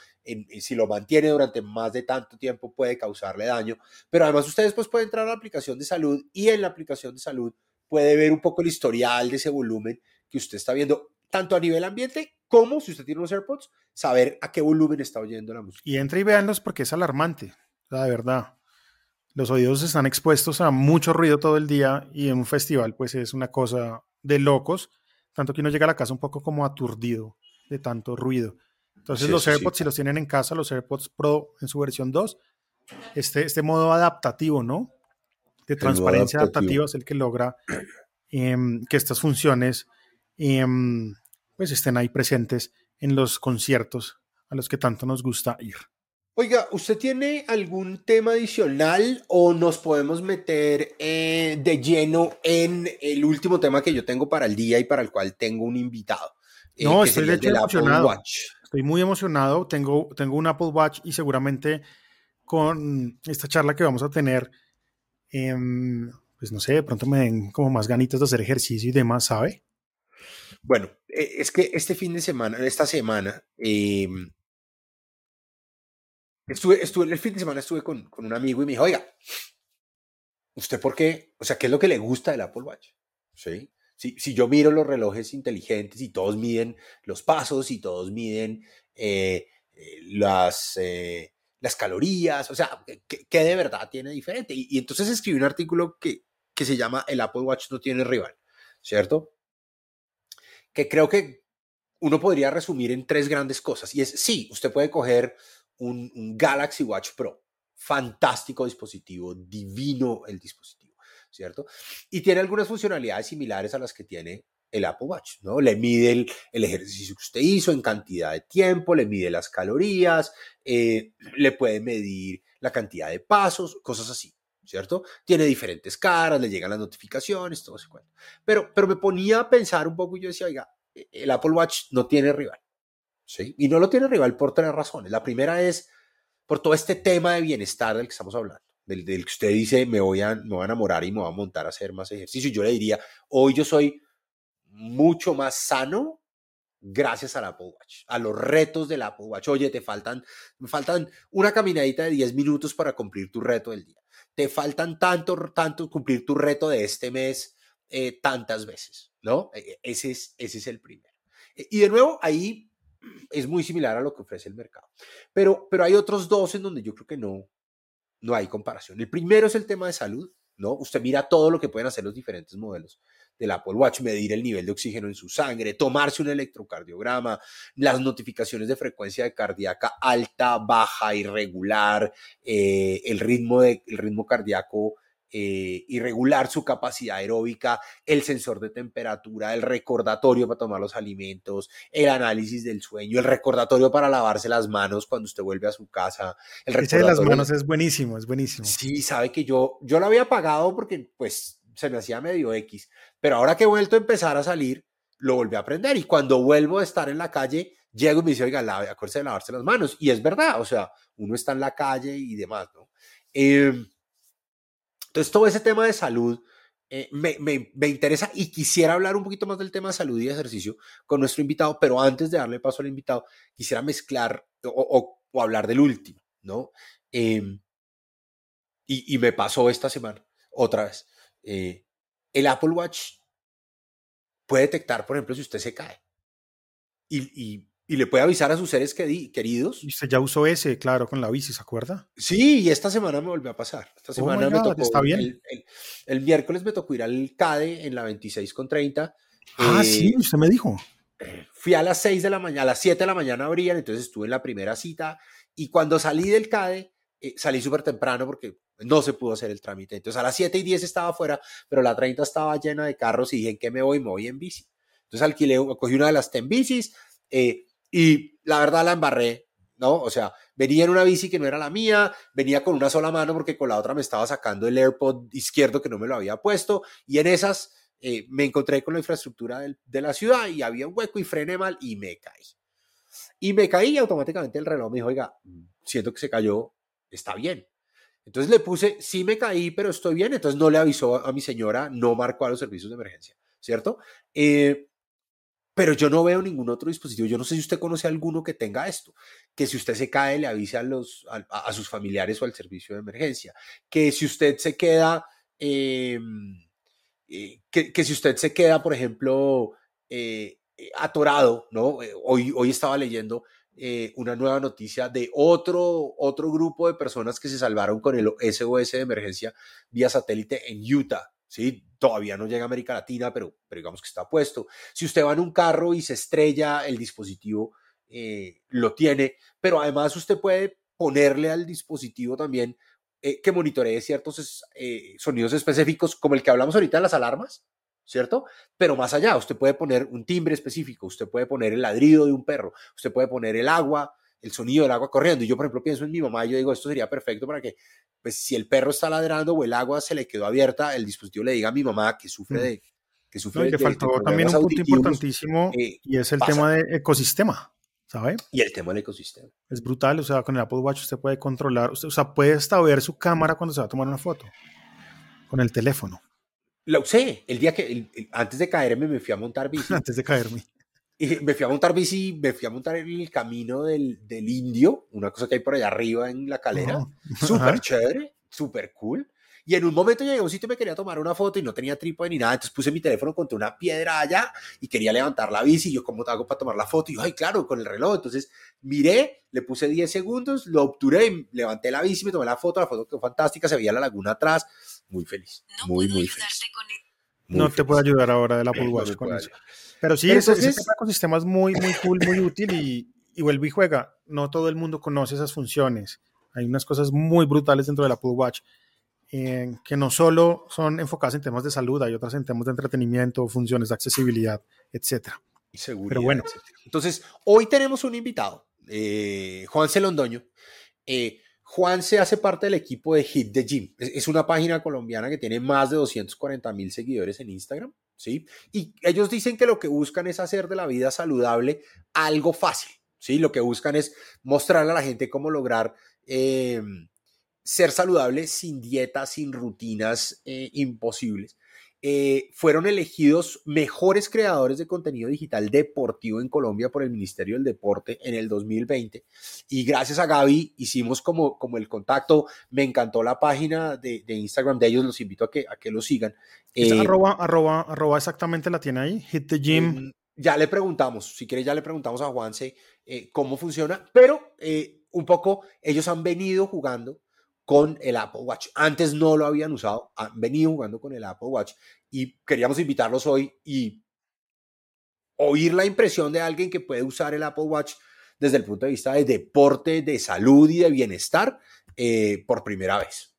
si lo mantiene durante más de tanto tiempo, puede causarle daño. Pero además ustedes pues pueden entrar a la aplicación de salud y en la aplicación de salud puede ver un poco el historial de ese volumen que usted está viendo, tanto a nivel ambiente como si usted tiene unos AirPods, saber a qué volumen está oyendo la música. Y entre y véanlos porque es alarmante, la verdad. Los oídos están expuestos a mucho ruido todo el día y en un festival pues es una cosa de locos tanto que uno llega a la casa un poco como aturdido de tanto ruido. Entonces los AirPods, si los tienen en casa, los AirPods Pro en su versión 2, este, este modo adaptativo, ¿no? De transparencia adaptativa es el que logra em, que estas funciones em, pues estén ahí presentes en los conciertos a los que tanto nos gusta ir. Oiga, ¿usted tiene algún tema adicional o nos podemos meter eh, de lleno en el último tema que yo tengo para el día y para el cual tengo un invitado? Eh, no, estoy emocionado. Estoy muy emocionado. Tengo, tengo un Apple Watch y seguramente con esta charla que vamos a tener, em, pues no sé, de pronto me den como más ganitas de hacer ejercicio y demás, ¿sabe? Bueno, e, es que este fin de semana, esta semana, em, Estuve, estuve, el fin de semana estuve con, con un amigo y me dijo, oiga, ¿usted por qué? O sea, ¿qué es lo que le gusta del Apple Watch? ¿Sí? Si, si yo miro los relojes inteligentes y todos miden los pasos y todos miden eh, las, eh, las calorías, o sea, ¿qué, de verdad tiene diferente? Y, y, entonces escribí un artículo que, que se llama El Apple Watch no tiene rival, ¿cierto? Que creo que uno podría resumir en tres grandes cosas. Y es, sí, usted puede coger un, Galaxy Watch Pro. Fantástico dispositivo, divino el dispositivo, ¿cierto? Y tiene algunas funcionalidades similares a las que tiene el Apple Watch, ¿no? Le mide el, ejercicio que usted hizo en cantidad de tiempo, le mide las calorías, eh, le puede medir la cantidad de pasos, cosas así, ¿cierto? Tiene diferentes caras, le llegan las notificaciones, todo ese cuento. Pero, pero me ponía a pensar un poco y yo decía, oiga, el Apple Watch no tiene rival. Y no lo tiene rival por tres razones. La primera es por todo este tema de bienestar del que estamos hablando, del, que usted dice, me voy, a, me voy a enamorar y me voy a montar a hacer más ejercicio. Yo le diría, hoy yo soy mucho más sano gracias al Apple Watch, a los retos del Apple Watch. Oye, te faltan, faltan una caminadita de 10 minutos para cumplir tu reto del día. Te faltan tanto, tanto cumplir tu reto de este mes eh, tantas veces, ¿no? E, e, ese es, ese es el primero. E, y de nuevo, ahí es muy similar a lo que ofrece el mercado. Pero, pero hay otros dos en donde yo creo que no, no hay comparación. El primero es el tema de salud, ¿no? Usted mira todo lo que pueden hacer los diferentes modelos del Apple Watch, medir el nivel de oxígeno en su sangre, tomarse un electrocardiograma, las notificaciones de frecuencia de cardíaca alta, baja, irregular, eh, el, ritmo de, el ritmo cardíaco eh, irregular su capacidad aeróbica, el sensor de temperatura, el recordatorio para tomar los alimentos, el análisis del sueño, el recordatorio para lavarse las manos cuando usted vuelve a su casa. El Ese de las manos es buenísimo, es buenísimo. Sí, sabe que yo, yo lo había pagado porque pues se me hacía medio X, pero ahora que he vuelto a empezar a salir, lo volví a aprender y cuando vuelvo a estar en la calle, llego y me dice, oiga, acuérdese de lavarse las manos. Y es verdad, o sea, uno está en la calle y demás, ¿no? Eh, entonces, todo ese tema de salud eh, me, me, interesa y quisiera hablar un poquito más del tema de salud y ejercicio con nuestro invitado, pero antes de darle paso al invitado, quisiera mezclar o, o, hablar del último, ¿no? Em, y, y, me pasó esta semana, otra vez. Eh, el Apple Watch puede detectar, por ejemplo, si usted se cae. Y, y y le puede avisar a sus seres queridos. Y usted ya usó ese, claro, con la bici, ¿se acuerda? Sí, y esta semana me volvió a pasar. Esta oh semana me tocó. Está bien. El, miércoles me tocó ir al CADE en la 26 con 30. Ah, sí, eh, usted me dijo. Fui a las 6 de la mañana, a las 7 de la mañana abrían, entonces estuve en la primera cita. Y cuando salí del CADE, eh, salí súper temprano porque no se pudo hacer el trámite. Entonces a las 7 y 10 estaba afuera, pero la 30 estaba llena de carros y dije, ¿en qué me voy? Me voy en bici. Entonces alquilé, cogí una de las 10 bicis. Eh, y la verdad la embarré, ¿no? O sea, venía en una bici que no era la mía, venía con una sola mano porque con la otra me estaba sacando el AirPod izquierdo que no me lo había puesto y en esas eh, me encontré con la infraestructura de la ciudad y había un hueco y frené mal y me caí. Y me caí y automáticamente el reloj me dijo, oiga, siento que se cayó, está bien. Entonces le puse, sí me caí, pero estoy bien. Entonces no le avisó a mi señora, no marcó a los servicios de emergencia, ¿cierto? Eh, pero yo no veo ningún otro dispositivo. Yo no sé si usted conoce alguno que tenga esto, que si usted se cae le avise a, los, a, sus familiares o al servicio de emergencia, que si usted se queda, em, eh, que, si usted se queda, por ejemplo, eh, eh, atorado, ¿no? Hoy, hoy estaba leyendo una nueva noticia de otro, otro grupo de personas que se salvaron con el SOS de emergencia vía satélite en Utah. ¿Sí? Todavía no llega a América Latina, pero, digamos que está puesto. Si usted va en un carro y se estrella el dispositivo eh, lo tiene, pero además usted puede ponerle al dispositivo también eh, que monitoree ciertos eh, sonidos específicos, como el que hablamos ahorita de las alarmas, ¿cierto? Pero más allá, usted puede poner un timbre específico, usted puede poner el ladrido de un perro, usted puede poner el agua, el sonido del agua corriendo. Y yo, por ejemplo, pienso en mi mamá y yo digo, esto sería perfecto para que, pues, si el perro está ladrando o el agua se le quedó abierta, el dispositivo le diga a mi mamá que sufre mm. de... Que sufre le faltó también un punto importantísimo eh, y es el tema de ecosistema. ¿sabe? Y el tema del ecosistema. Es brutal, o sea, con el Apple Watch usted puede controlar, o sea, puede hasta ver su cámara cuando se va a tomar una foto, con el teléfono. La usé, el día que, antes de caerme me fui a montar bici. antes de caerme. Y me fui a montar bici, me fui a montar el camino del, del indio, una cosa que hay por allá arriba en la calera. Súper chévere, súper cool. Y en un momento llegué a un sitio y me quería tomar una foto y no tenía trípode ni nada. Entonces puse mi teléfono contra una piedra allá y quería levantar la bici. Y yo, ¿cómo te hago para tomar la foto? Y yo, ay, claro, con el reloj. Entonces miré, le puse 10 segundos, lo obturé, levanté la bici, me tomé la foto. La foto quedó fantástica, se veía la laguna atrás. Muy feliz. muy, muy feliz. no te puedo ayudar ahora de la Apple Watch con eso. Pero sí, ese, ecosistema es muy, muy cool, muy útil y, y vuelve y juega. No todo el mundo conoce esas funciones. Hay unas cosas muy brutales dentro del Apple Watch que no solo son enfocadas en temas de salud, hay otras en temas de entretenimiento, funciones de accesibilidad, etcétera. Y seguridad. Pero bueno, entonces hoy tenemos un invitado, eh, Juan Celondoño. Eh, Juan se hace parte del equipo de Hit the Gym. Es, una página colombiana que tiene más de 240 mil seguidores en Instagram, ¿sí? Y ellos dicen que lo que buscan es hacer de la vida saludable algo fácil, ¿sí? Lo que buscan es mostrarle a la gente cómo lograr eh, ser saludable sin dietas, sin rutinas eh, imposibles. Eh, fueron elegidos mejores creadores de contenido digital deportivo en Colombia por el Ministerio del Deporte en el 2020. Y gracias a Gaby hicimos como, como el contacto. Me encantó la página de, Instagram de ellos, los invito a que, a que lo sigan. Eh, arroba, arroba, arroba exactamente la tiene ahí, Hit the Gym. Mm, ya le preguntamos, si quiere ya le preguntamos a Juanse cómo funciona, pero un poco ellos han venido jugando con el Apple Watch. Antes no lo habían usado, han venido jugando con el Apple Watch y queríamos invitarlos hoy y oír la impresión de alguien que puede usar el Apple Watch desde el punto de vista de deporte, de salud y de bienestar eh, por primera vez.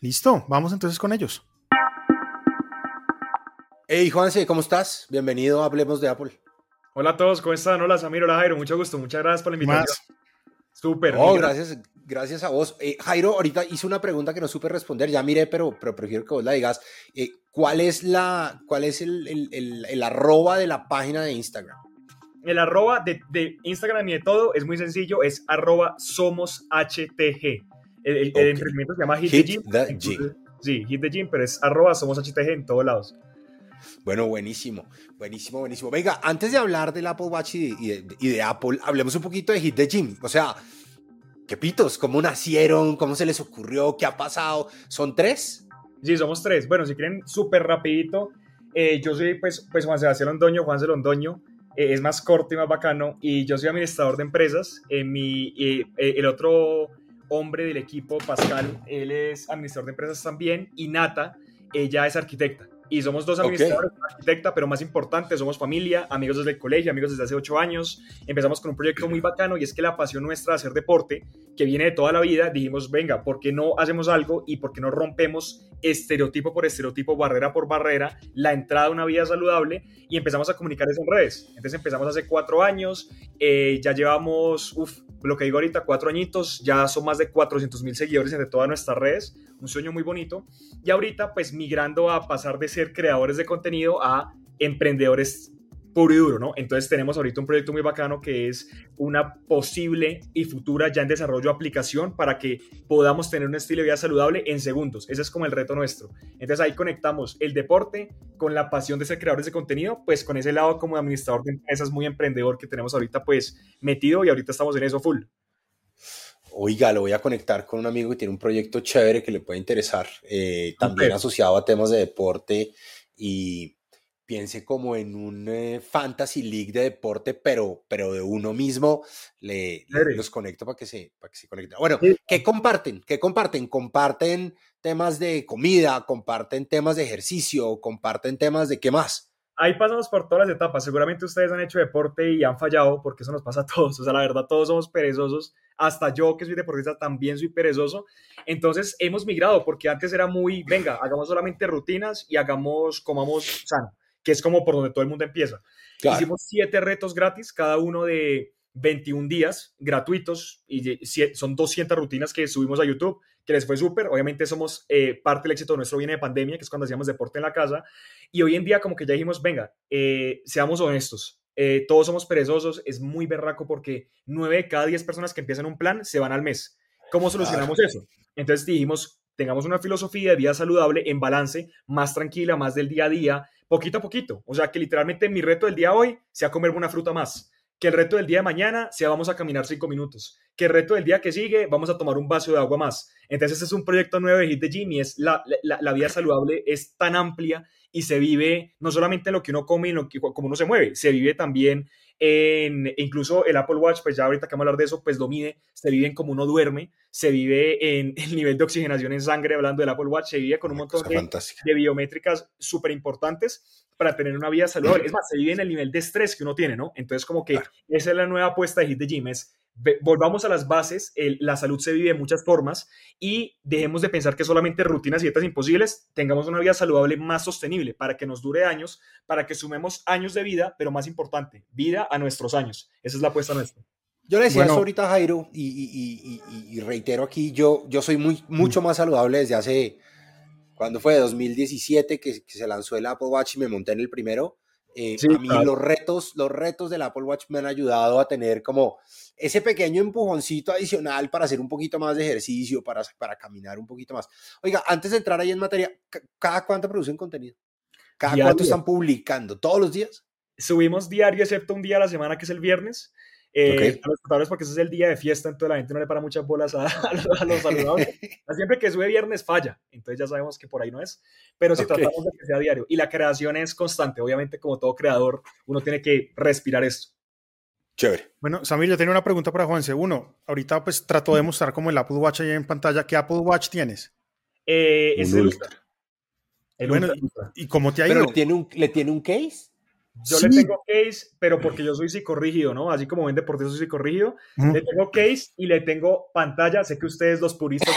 Listo, vamos entonces con ellos. Hey Juanse, ¿cómo estás? Bienvenido a Hablemos de Apple. Hola a todos, ¿cómo están? Hola Samir, hola Jairo, mucho gusto, muchas gracias por la invitación. Súper. Oh, gracias, gracias a vos. Eh, Jairo, ahorita hice una pregunta que no supe responder, ya miré, pero, pero prefiero que vos la digas. Eh, ¿Cuál es, la, cuál es el, el, el, arroba de la página de Instagram? El arroba de, de, Instagram y de todo es muy sencillo, es arroba somos HTG. El, emprendimiento se llama Hit, the Gym. Sí, Hit the Gym, pero es arroba somos HTG en todos lados. Bueno, buenísimo, buenísimo, buenísimo. Venga, antes de hablar del Apple Watch y de, Apple, hablemos un poquito de Hit the Gym. O sea, ¿qué pitos? ¿Cómo nacieron? ¿Cómo se les ocurrió? ¿Qué ha pasado? ¿Son tres? Sí, somos tres. Bueno, si quieren, súper rapidito. Eh, yo soy, pues, pues Juan Sebastián Londoño, Juan C. Londoño. Eh, es más corto y más bacano. Y yo soy administrador de empresas. Eh, mi, el otro hombre del equipo, Pascal, él es administrador de empresas también. Y Nata, ella es arquitecta. Y somos dos administradores, okay. arquitecta, pero más importante, somos familia, amigos desde el colegio, amigos desde hace ocho años. Empezamos con un proyecto muy bacano y es que la pasión nuestra de hacer deporte, que viene de toda la vida, dijimos, venga, ¿por qué no hacemos algo y por qué no rompemos estereotipo por estereotipo, barrera por barrera, la entrada a una vida saludable y empezamos a comunicar eso en redes? Entonces empezamos hace cuatro años, eh, ya llevamos, uff, lo que digo ahorita, cuatro añitos, ya son más de 400 mil seguidores entre todas nuestras redes, un sueño muy bonito. Y ahorita, pues migrando a pasar de creadores de contenido a emprendedores puro y duro, ¿no? Entonces tenemos ahorita un proyecto muy bacano que es una posible y futura ya en desarrollo aplicación para que podamos tener un estilo de vida saludable en segundos. Ese es como el reto nuestro. Entonces ahí conectamos el deporte con la pasión de ser creadores de contenido, pues con ese lado como administrador de empresas muy emprendedor que tenemos ahorita pues metido y ahorita estamos en eso full. Oiga, lo voy a conectar con un amigo que tiene un proyecto chévere que le puede interesar, eh, también asociado a temas de deporte y piense como en un eh, fantasy league de deporte, pero, pero de uno mismo, le, los conecto para que se, para que se conecten. Bueno, ¿qué comparten? ¿Qué comparten? Comparten temas de comida, comparten temas de ejercicio, comparten temas de qué más. Ahí pasamos por todas las etapas. Seguramente ustedes han hecho deporte y han fallado, porque eso nos pasa a todos. O sea, la verdad, todos somos perezosos. Hasta yo, que soy deportista, también soy perezoso. Entonces, hemos migrado, porque antes era muy, venga, hagamos solamente rutinas y hagamos, comamos sano, que es como por donde todo el mundo empieza. Hicimos siete retos gratis, cada uno de 21 días gratuitos y son 200 rutinas que subimos a YouTube, que les fue súper. Obviamente somos eh, parte del éxito de nuestro viene de pandemia, que es cuando hacíamos deporte en la casa. Y hoy en día como que ya dijimos, venga, eh, seamos honestos. Eh, todos somos perezosos, es muy berraco porque 9 de cada 10 personas que empiezan un plan se van al mes. ¿Cómo solucionamos eso? Entonces dijimos, tengamos una filosofía de vida saludable en balance, más tranquila, más del día a día, poquito a poquito. O sea, que literalmente mi reto del día hoy sea comer una fruta más que el reto del día de mañana sea vamos a caminar cinco minutos, que el reto del día que sigue vamos a tomar un vaso de agua más. Entonces, es un proyecto nuevo de Hit de Jimmy, es la, la, vida saludable es tan amplia y se vive no solamente en lo que uno come y en lo que, como uno se mueve, se vive también en, incluso el Apple Watch, pues ya ahorita que vamos a hablar de eso, pues domine, se vive en cómo uno duerme, se vive en el nivel de oxigenación en sangre, hablando del Apple Watch, se vive con un montón de, de, biométricas súper importantes para tener una vida saludable. Es más, se vive en el nivel de estrés que uno tiene, ¿no? Entonces, como que esa es la nueva apuesta de Hit the Gym, es volvamos a las bases, la salud se vive de muchas formas y dejemos de pensar que solamente rutinas y dietas imposibles, tengamos una vida saludable más sostenible para que nos dure años, para que sumemos años de vida, pero más importante, vida a nuestros años. Esa es la apuesta nuestra. Yo le decía eso ahorita Jairo y, reitero aquí, yo, yo soy muy, mucho más saludable desde hace, cuando fue 2017 que, que se lanzó el Apple Watch y me monté en el primero. Eh, a mí los retos, los retos del Apple Watch me han ayudado a tener como ese pequeño empujoncito adicional para hacer un poquito más de ejercicio, para, para caminar un poquito más. Oiga, antes de entrar ahí en materia, ¿cada cuánto producen contenido? ¿Cada cuánto están publicando? ¿Todos los días? Subimos diario, excepto un día a la semana, que es el viernes. Eh, a los porque ese es el día de fiesta, entonces la gente no le para muchas bolas a, los saludados. Siempre que sube viernes falla, entonces ya sabemos que por ahí no es, pero si tratamos de que sea diario. Y la creación es constante, obviamente como todo creador, uno tiene que respirar esto. Chévere. Bueno, Samir, yo tenía una pregunta para Juanse. Uno, ahorita pues trató de mostrar como el Apple Watch ahí en pantalla. ¿Qué Apple Watch tienes? Eh, es el Ultra. El bueno, ¿y cómo te ha ido? ¿Pero le tiene un, ¿le tiene un case? Yo le tengo case, pero porque yo soy psicorrígido, ¿no? Así como ven deportista soy psicorrígido. Le tengo case y le tengo pantalla. Sé que ustedes los puristas,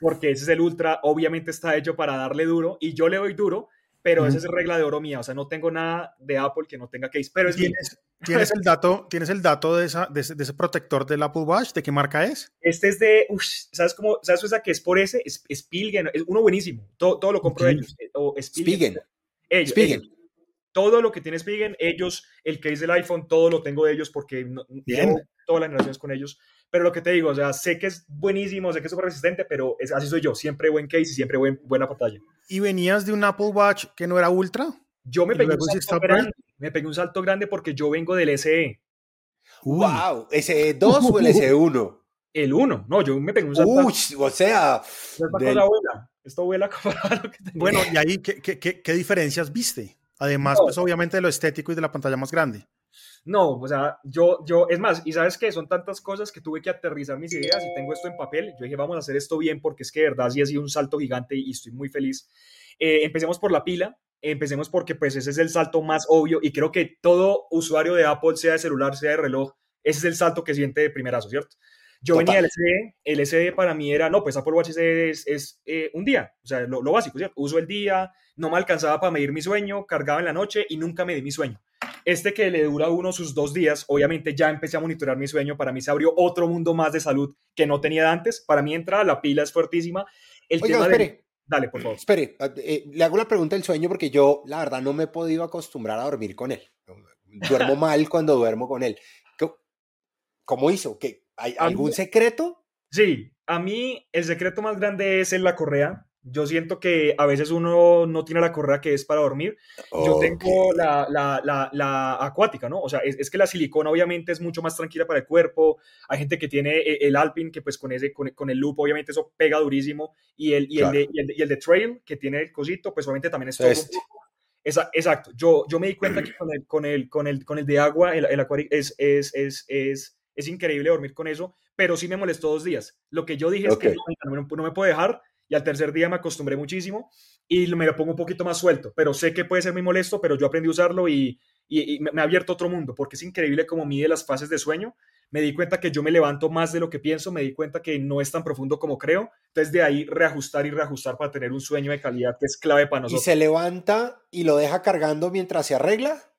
porque ese es el Ultra, obviamente está hecho para darle duro y yo le doy duro, pero esa es regla de oro mía. O sea, no tengo nada de Apple que no tenga case, pero es ¿Tienes, ¿tienes el dato, ¿Tienes el dato de, esa, de, ese, protector del Apple Watch? ¿De qué marca es? Este es de, ¿sabes cómo? ¿Sabes esa que es por ese? Es, Spigen, es uno buenísimo. Todo, todo lo compro de ellos. O Spigen. Ellos, Spigen todo lo que tiene Spigen, ellos, el case del iPhone, todo lo tengo de ellos porque no, tengo todas las generaciones con ellos. Pero lo que te digo, o sea, sé que es buenísimo, sé que es súper resistente, pero es, así soy yo, siempre buen case y siempre buen, buena pantalla. ¿Y venías de un Apple Watch que no era Ultra? Yo me pegué un salto grande, me pegué un salto grande porque yo vengo del SE. ¡Wow! ¿SE 2 o el SE 1? El 1, no, yo me pegué un salto. Uy, o sea. Esto vuela lo que Bueno, y ahí, ¿qué, qué, qué, qué diferencias viste? Además, pues obviamente de lo estético y de la pantalla más grande. No, o sea, yo, yo, es más, y sabes que son tantas cosas que tuve que aterrizar mis ideas y tengo esto en papel. Yo dije, vamos a hacer esto bien porque es que de verdad sí ha sido un salto gigante y estoy muy feliz. Eh, empecemos por la pila, empecemos porque pues ese es el salto más obvio y creo que todo usuario de Apple, sea de celular, sea de reloj, ese es el salto que siente de primerazo, ¿cierto? Yo venía del SE, el SE para mí era, no, pues Apple Watch es, es eh, un día, o sea, lo, lo, básico, ¿cierto? Uso el día, no me alcanzaba para medir mi sueño, cargaba en la noche y nunca me di mi sueño. Este que le dura uno sus dos días, obviamente ya empecé a monitorear mi sueño, para mí se abrió otro mundo más de salud que no tenía antes, para mí entra, la pila es fuertísima. El tema espere. Dale, por favor. Espere, eh, le hago la pregunta del sueño porque yo, la verdad, no me he podido acostumbrar a dormir con él. Duermo mal cuando duermo con él. ¿Cómo hizo? ¿Que ¿Hay algún secreto? Sí, a mí el secreto más grande es en la correa. Yo siento que a veces uno no tiene la correa que es para dormir. Yo tengo la, la, la, la, acuática, ¿no? O sea, es, es, que la silicona obviamente es mucho más tranquila para el cuerpo. Hay gente que tiene eh, el Alpine, que pues con, ese, con, con el loop obviamente eso pega durísimo. Y el, y, el de, y, el de, Trail, que tiene el cosito, pues obviamente también es todo. Este. exacto. Yo, yo me di cuenta que con el, con el, con el, con el de agua, el, el es, es, es, es, es increíble dormir con eso, pero sí me molestó dos días. Lo que yo dije es que no, no, me puedo dejar y al tercer día me acostumbré muchísimo y me lo pongo un poquito más suelto, pero sé que puede ser muy molesto, pero yo aprendí a usarlo y, y, me, ha abierto otro mundo, porque es increíble cómo mide las fases de sueño. Me di cuenta que yo me levanto más de lo que pienso, me di cuenta que no es tan profundo como creo. Entonces de ahí reajustar y reajustar para tener un sueño de calidad que es clave para nosotros. ¿Y se levanta y lo deja cargando mientras se arregla?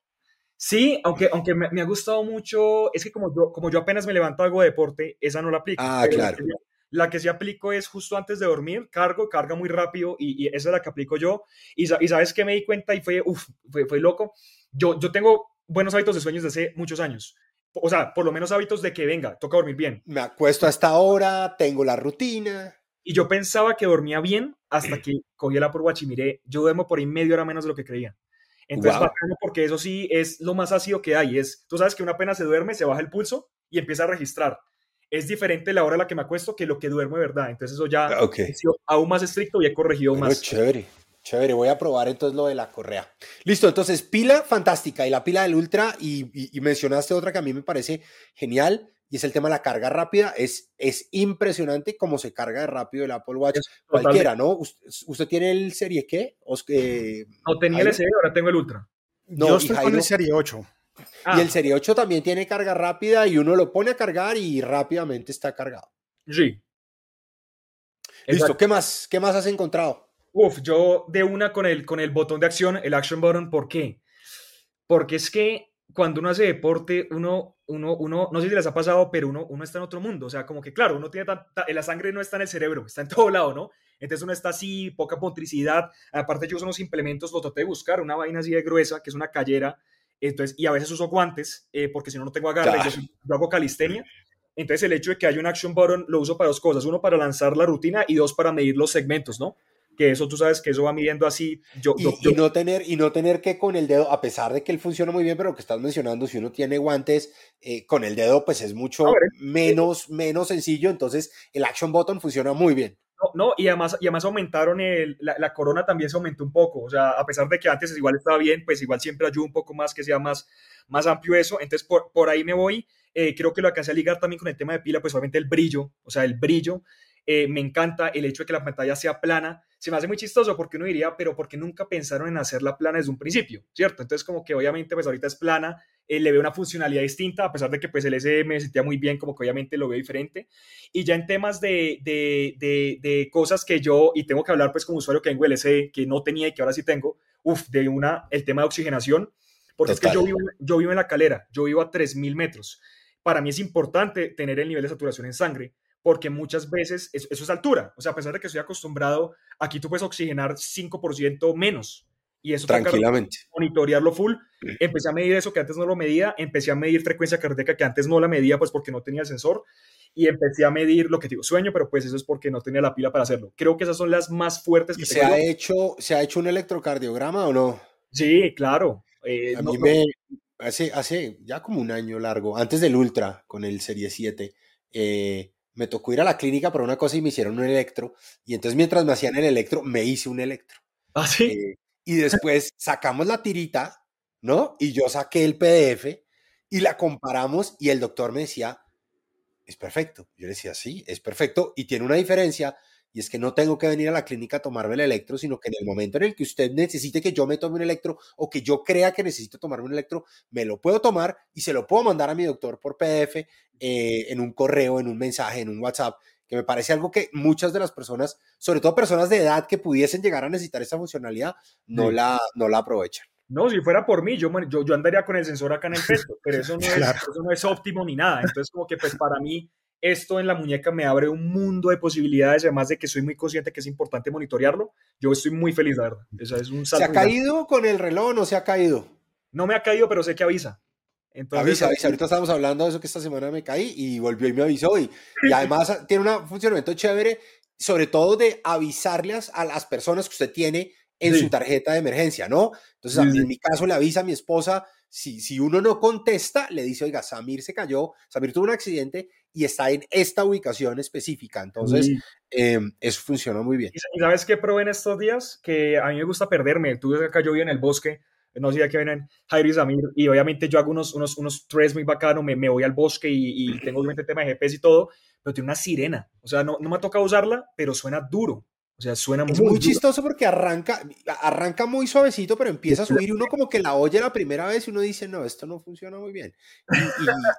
Sí, aunque, aunque me, ha gustado mucho, es que como yo, como yo apenas me levanto algo de deporte, esa no la aplico. Ah, claro. La que sí aplico es justo antes de dormir, cargo, carga muy rápido y, esa es la que aplico yo. Y, y sabes que me di cuenta y fue, uf, fue, fue loco. Yo, yo tengo buenos hábitos de sueños desde hace muchos años. O sea, por lo menos hábitos de que venga, toca dormir bien. Me acuesto a esta hora, tengo la rutina. Y yo pensaba que dormía bien hasta que cogí el Apple Watch y miré, yo duermo por ahí media hora menos de lo que creía. Entonces, porque eso sí es lo más ácido que hay. Es, tú sabes que una pena se duerme, se baja el pulso y empieza a registrar. Es diferente la hora a la que me acuesto que lo que duermo de verdad. Entonces, eso ya ah, okay. aún más estricto y he corregido más. Chévere. Chévere, voy a probar entonces lo de la correa. Listo, entonces pila fantástica y la pila del Ultra y, mencionaste otra que a mí me parece genial y es el tema de la carga rápida. Es, es impresionante cómo se carga de rápido el Apple Watch. Cualquiera, ¿no? ¿Usted, tiene el Serie qué? no tenía el Serie, ahora tengo el Ultra. No, Yo estoy con el Serie 8. Y el ah. Serie 8 también tiene carga rápida y uno lo pone a cargar y rápidamente está cargado. Sí. Listo, ¿qué más? ¿Qué más has encontrado? Uf, yo de una con el, con el botón de acción, el action button, ¿por qué? Porque es que cuando uno hace deporte, uno, uno, uno, no sé si les ha pasado, pero uno, uno está en otro mundo. O sea, como que claro, uno tiene tanta, la sangre no está en el cerebro, está en todo lado, ¿no? Entonces uno está así, poca motricidad. Aparte yo uso unos implementos, lo traté de buscar, una vaina así de gruesa, que es una callera. Entonces, y a veces uso guantes, eh, porque si no, no tengo agarre. Yo, yo, hago calistenia. Entonces el hecho de que haya un action button lo uso para dos cosas. Uno, para lanzar la rutina y dos, para medir los segmentos, ¿no? Que eso tú sabes que eso va midiendo así. Yo, y, no tener, y no tener que con el dedo, a pesar de que él funciona muy bien, pero lo que estás mencionando, si uno tiene guantes, eh, con el dedo pues es mucho menos, menos sencillo, entonces el action button funciona muy bien. No, no y, además, y además aumentaron el, la, corona también se aumentó un poco, o sea, a pesar de que antes igual estaba bien, pues igual siempre ayuda un poco más que sea más, más amplio eso, entonces por, por ahí me voy, eh, creo que lo que hace a ligar también con el tema de pila, pues obviamente el brillo, o sea, el brillo, eh, me encanta el hecho de que la pantalla sea plana. Se me hace muy chistoso porque uno diría, pero ¿por qué nunca pensaron en hacerla plana desde un principio? ¿Cierto? Entonces como que obviamente pues ahorita es plana, eh, le veo una funcionalidad distinta, a pesar de que pues el SM me sentía muy bien, como que obviamente lo veo diferente. Y ya en temas de, de, de, cosas que yo, y tengo que hablar pues como usuario que tengo el SE, que no tenía y que ahora sí tengo, uff, de una, el tema de oxigenación, porque es que yo vivo, yo vivo en la calera, yo vivo a 3.000 metros. Para mí es importante tener el nivel de saturación en sangre, porque muchas veces eso, es altura. O sea, a pesar de que estoy acostumbrado, aquí tú puedes oxigenar 5% menos. Y eso tranquilamente. Monitorearlo full. Empecé a medir eso que antes no lo medía. Empecé a medir frecuencia cardíaca que antes no la medía, pues porque no tenía el sensor. Y empecé a medir lo que digo, sueño, pero pues eso es porque no tenía la pila para hacerlo. Creo que esas son las más fuertes que ¿Y se ha hecho ¿Se ha hecho un electrocardiograma o no? Sí, claro. Eh, a mí me. Hace, hace ya como un año largo, antes del Ultra, con el Serie 7, eh, me tocó ir a la clínica para una cosa y me hicieron un electro. Y entonces mientras me hacían el electro, me hice un electro. ¿Ah, sí? Eh, y después sacamos la tirita, ¿no? Y yo saqué el PDF y la comparamos y el doctor me decía, es perfecto. Yo le decía, sí, es perfecto y tiene una diferencia y es que no tengo que venir a la clínica a tomarme el electro, sino que en el momento en el que usted necesite que yo me tome un electro o que yo crea que necesito tomarme un electro, me lo puedo tomar y se lo puedo mandar a mi doctor por PDF, eh, en un correo, en un mensaje, en un WhatsApp, que me parece algo que muchas de las personas, sobre todo personas de edad que pudiesen llegar a necesitar esa funcionalidad, no, la, no la aprovechan. No, si fuera por mí, yo, yo, yo andaría con el sensor acá en el pecho, pero eso no, es, eso no es óptimo ni nada. Entonces, como que pues para mí esto en la muñeca me abre un mundo de posibilidades, además de que soy muy consciente que es importante monitorearlo. Yo estoy muy feliz, la verdad. es un ¿Se ha caído con el reloj o no se ha caído? No me ha caído, pero sé que avisa. Entonces, avisa, avisa. Ahorita estamos hablando de eso que esta semana me caí y volvió y me avisó. Y, y además tiene un funcionamiento chévere, sobre todo de avisarles a las personas que usted tiene en su tarjeta de emergencia, ¿no? Entonces, en mi caso le avisa a mi esposa, si, si uno no contesta, le dice, oiga, Samir se cayó, Samir tuvo un accidente y está en esta ubicación específica. Entonces, em, eso funciona muy bien. ¿Y sabes qué probé en estos días? Que a mí me gusta perderme. Tú ves acá yo vivo en el bosque, no sé qué vienen Jairo y Samir, y obviamente yo hago unos, unos, unos tres muy bacanos, me, me voy al bosque y, y tengo obviamente tema de GPS y todo, pero tiene una sirena. O sea, no, no me ha tocado usarla, pero suena duro. O sea, suena es muy, chistoso porque arranca, arranca muy suavecito, pero empieza a subir uno como que la oye la primera vez y uno dice, no, esto no funciona muy bien.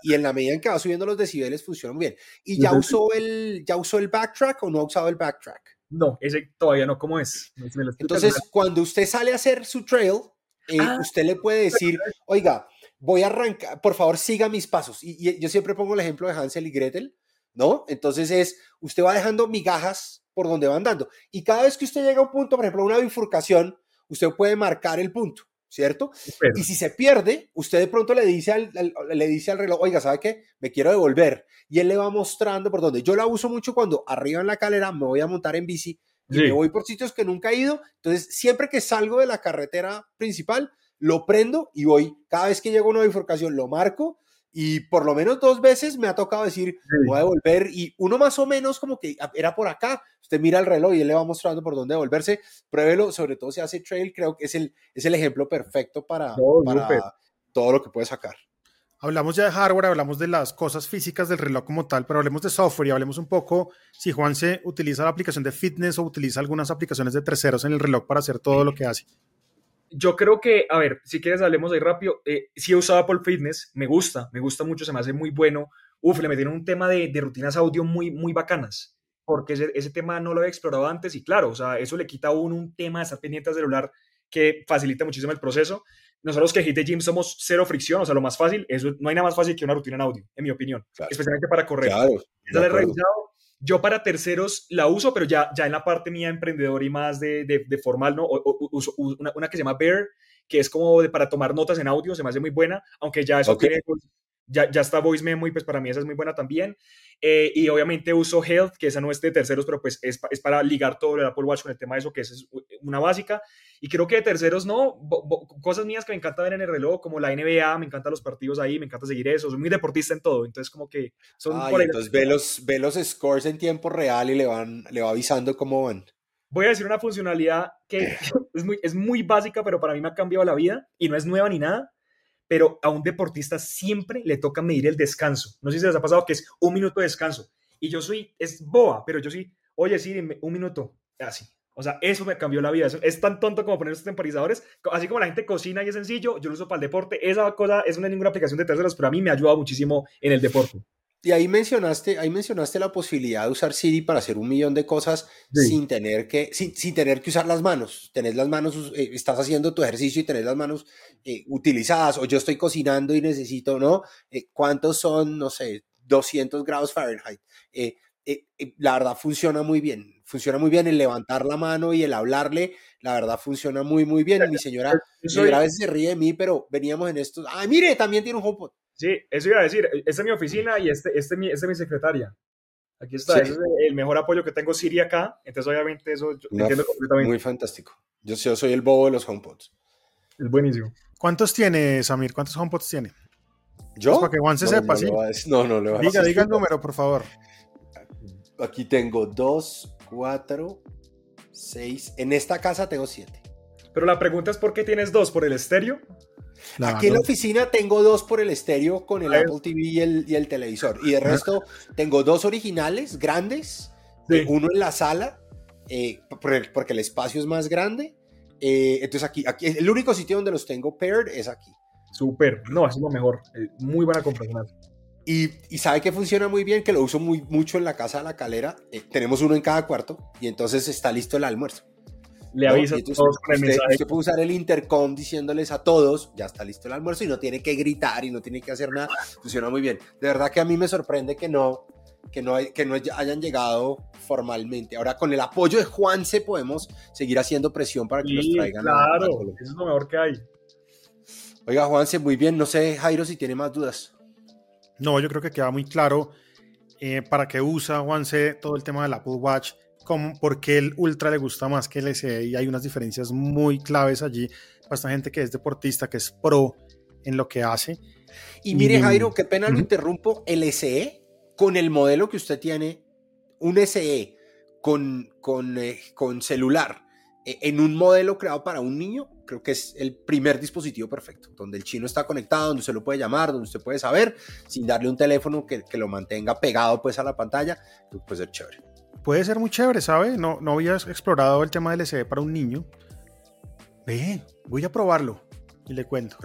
Y, en la medida en que va subiendo los decibeles, funciona muy bien. ¿Y ya usó, el, ya usó el backtrack o no ha usado el backtrack? No, ese todavía no, ¿cómo es? Entonces, cuando usted sale a hacer su trail, eh, ah. usted le puede decir, oiga, voy a arrancar, por favor siga mis pasos. Y, yo siempre pongo el ejemplo de Hansel y Gretel, ¿no? Entonces es, usted va dejando migajas por donde va andando. Y cada vez que usted llega a un punto, por ejemplo, una bifurcación, usted puede marcar el punto, ¿cierto? Y si se pierde, usted de pronto le dice al, le dice al reloj, oiga, ¿sabe qué? Me quiero devolver. Y él le va mostrando por dónde. Yo la uso mucho cuando arriba en la calera me voy a montar en bici y me voy por sitios que nunca he ido. Entonces, siempre que salgo de la carretera principal, lo prendo y voy. Cada vez que llego a una bifurcación, lo marco y por lo menos dos veces me ha tocado decir, voy a volver y uno más o menos como que ah, era por acá. Usted mira el reloj y él le va mostrando por dónde devolverse. Pruébelo, sobre todo si hace trail, creo que es el, es el ejemplo perfecto para, para todo lo que puede sacar. Hablamos ya de hardware, hablamos de las cosas físicas del reloj como tal, pero hablemos de software y hablemos un poco si Juan se utiliza la aplicación de fitness o utiliza algunas aplicaciones de terceros en el reloj para hacer todo lo que hace. Yo creo que, a ver, si quieres hablemos ahí rápido. Eh, si he usado Apple Fitness, me gusta, me gusta mucho, se me hace muy bueno. Uf, le metieron un tema de, de rutinas audio muy, muy bacanas, porque ese, ese, tema no lo había explorado antes y claro, o sea, eso le quita a uno un tema de estar pendiente al celular que facilita muchísimo el proceso nosotros que Hit the Gym somos cero fricción, o sea, lo más fácil, eso, no hay nada más fácil que una rutina en audio, en mi opinión, especialmente para correr. Claro, Yo para terceros la uso, pero ya, ya en la parte mía emprendedor y más de, de, formal, ¿no? uso una, una, que se llama Bear, que es como de, para tomar notas en audio, se me hace muy buena, aunque ya eso tiene ya, ya está Voice Memo y pues para mí esa es muy buena también. Eh, y obviamente uso Health, que esa no es de terceros, pero pues es, es, para ligar todo el Apple Watch con el tema de eso, que es una básica. Y creo que de terceros no, cosas mías que me encanta ver en el reloj, como la NBA, me encantan los partidos ahí, me encanta seguir eso, soy muy deportista en todo, entonces como que son... por entonces ve los, ve los scores en tiempo real y le, van, le va avisando cómo van. Voy a decir una funcionalidad que es muy, es muy básica, pero para mí me ha cambiado la vida y no es nueva ni nada, pero a un deportista siempre le toca medir el descanso. No sé si les ha pasado que es un minuto de descanso. Y yo soy, es boa, pero yo sí, oye, sí, un minuto, así. O sea, eso me cambió la vida. es tan tonto como poner estos temporizadores. Así como la gente cocina y es sencillo, yo lo uso para el deporte. Esa cosa es una ninguna aplicación de terceros, pero a mí me ha ayudado muchísimo en el deporte. Y ahí mencionaste, ahí mencionaste la posibilidad de usar Siri para hacer un millón de cosas sin, tener que, sin, tener que usar las manos. Tenés las manos, eh, estás haciendo tu ejercicio y tenés las manos eh, utilizadas, o yo estoy cocinando y necesito, ¿no? Eh, ¿Cuántos son, no sé, 200 grados Fahrenheit? la verdad funciona muy bien, funciona muy bien el levantar la mano y el hablarle, la verdad funciona muy, muy bien. Mi señora, mi señora a veces se ríe de mí, pero veníamos en esto, ¡ay, mire, también tiene un HomePod! Sí, eso iba a decir. Esta es mi oficina y este, este, esta es mi secretaria. Aquí está, ese es el mejor apoyo que tengo Siri acá. Entonces, obviamente, eso yo entiendo completamente. Muy fantástico. Yo, yo soy el bobo de los HomePods. Es buenísimo. ¿Cuántos tiene, Samir? ¿Cuántos HomePods tiene? ¿Yo? Pues para que Juan se sepa, sí. No, no, le va a Diga, diga el número, por favor. Aquí tengo dos, cuatro, seis. En esta casa tengo siete. Pero la pregunta es: ¿por qué tienes dos? ¿Por el estéreo? Aquí en la oficina tengo dos por el estéreo con el Apple TV y el, televisor. Y de resto tengo dos originales grandes, uno en la sala, eh, porque el espacio es más grande. Eh, entonces aquí, aquí, el único sitio donde los tengo paired es aquí. Súper, no, es lo mejor. Eh, muy buena compra. Y, y, sabe que funciona muy bien, que lo uso muy, mucho en la casa de la calera. tenemos uno en cada cuarto y entonces está listo el almuerzo le avisa a todos con el mensaje. Usted puede usar el intercom diciéndoles a todos, ya está listo el almuerzo y no tiene que gritar y no tiene que hacer nada. Funciona muy bien. De verdad que a mí me sorprende que no, que no, que no hayan llegado formalmente. Ahora con el apoyo de Juanse podemos seguir haciendo presión para que los traigan. Claro, eso es lo mejor que hay. Oiga, Juanse, muy bien. No sé, Jairo, si tiene más dudas. No, yo creo que queda muy claro eh, para qué usa Juanse todo el tema del Apple Watch como por qué el Ultra le gusta más que el SE y hay unas diferencias muy claves allí para esta gente que es deportista, que es pro en lo que hace. Y mire, Jairo, qué pena lo interrumpo, el SE con el modelo que usted tiene, un SE con, con, eh, con celular, e, en un modelo creado para un niño, creo que es el primer dispositivo perfecto, donde el chino está conectado, donde usted lo puede llamar, donde usted puede saber, sin darle un teléfono que, que lo mantenga pegado pues a la pantalla, puede ser chévere. Puede ser muy chévere, ¿sabe? No, no había explorado el tema del LCD para un niño. Ve, voy a probarlo y le cuento.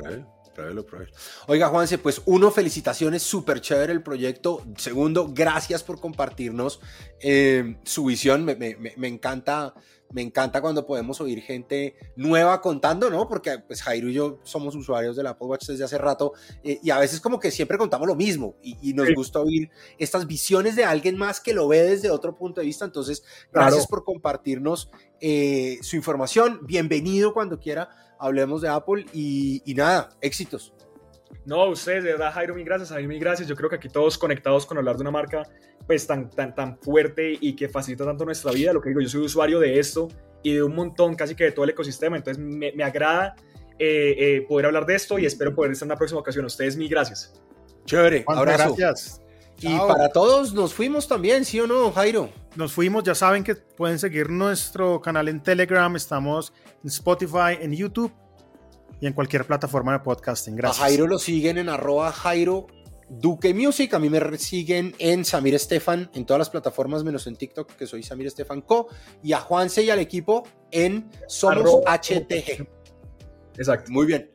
Oiga, Juanse, pues uno, felicitaciones, súper chévere el proyecto. Segundo, gracias por compartirnos eh, su visión. Me, me, me, encanta me encanta cuando podemos oír gente nueva contando, ¿no? Porque pues Jairo y yo somos usuarios del Apple Watch desde hace rato eh, y a veces como que siempre contamos lo mismo y, nos gusta oír estas visiones de alguien más que lo ve desde otro punto de vista. Entonces, gracias por compartirnos eh, su información. Bienvenido cuando quiera. Hablemos de Apple y, y nada, éxitos. No, ustedes, de verdad, Jairo, mil gracias, Jairo, mil gracias. Yo creo que aquí todos conectados con hablar de una marca pues tan, tan, tan fuerte y que facilita tanto nuestra vida. Lo que digo, yo soy usuario de esto y de un montón, casi que de todo el ecosistema. Entonces me, me agrada eh, eh, poder hablar de esto y espero poder estar en una próxima ocasión. ustedes, mil gracias. Chévere, abrazo. Gracias. Y para todos nos fuimos también, ¿sí o no, Jairo? Nos fuimos, ya saben que pueden seguir nuestro canal en Telegram, estamos en Spotify, en YouTube y en cualquier plataforma de podcasting. Gracias. A Jairo lo siguen en arroba Jairo Duque Music. A mí me siguen en Samir Estefan en todas las plataformas menos en TikTok, que soy Samir Estefan Co. Y a Juanse y al equipo en Somos HTG. Exacto. Muy bien.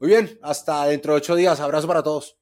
Muy bien. Hasta dentro de ocho días. Abrazo para todos.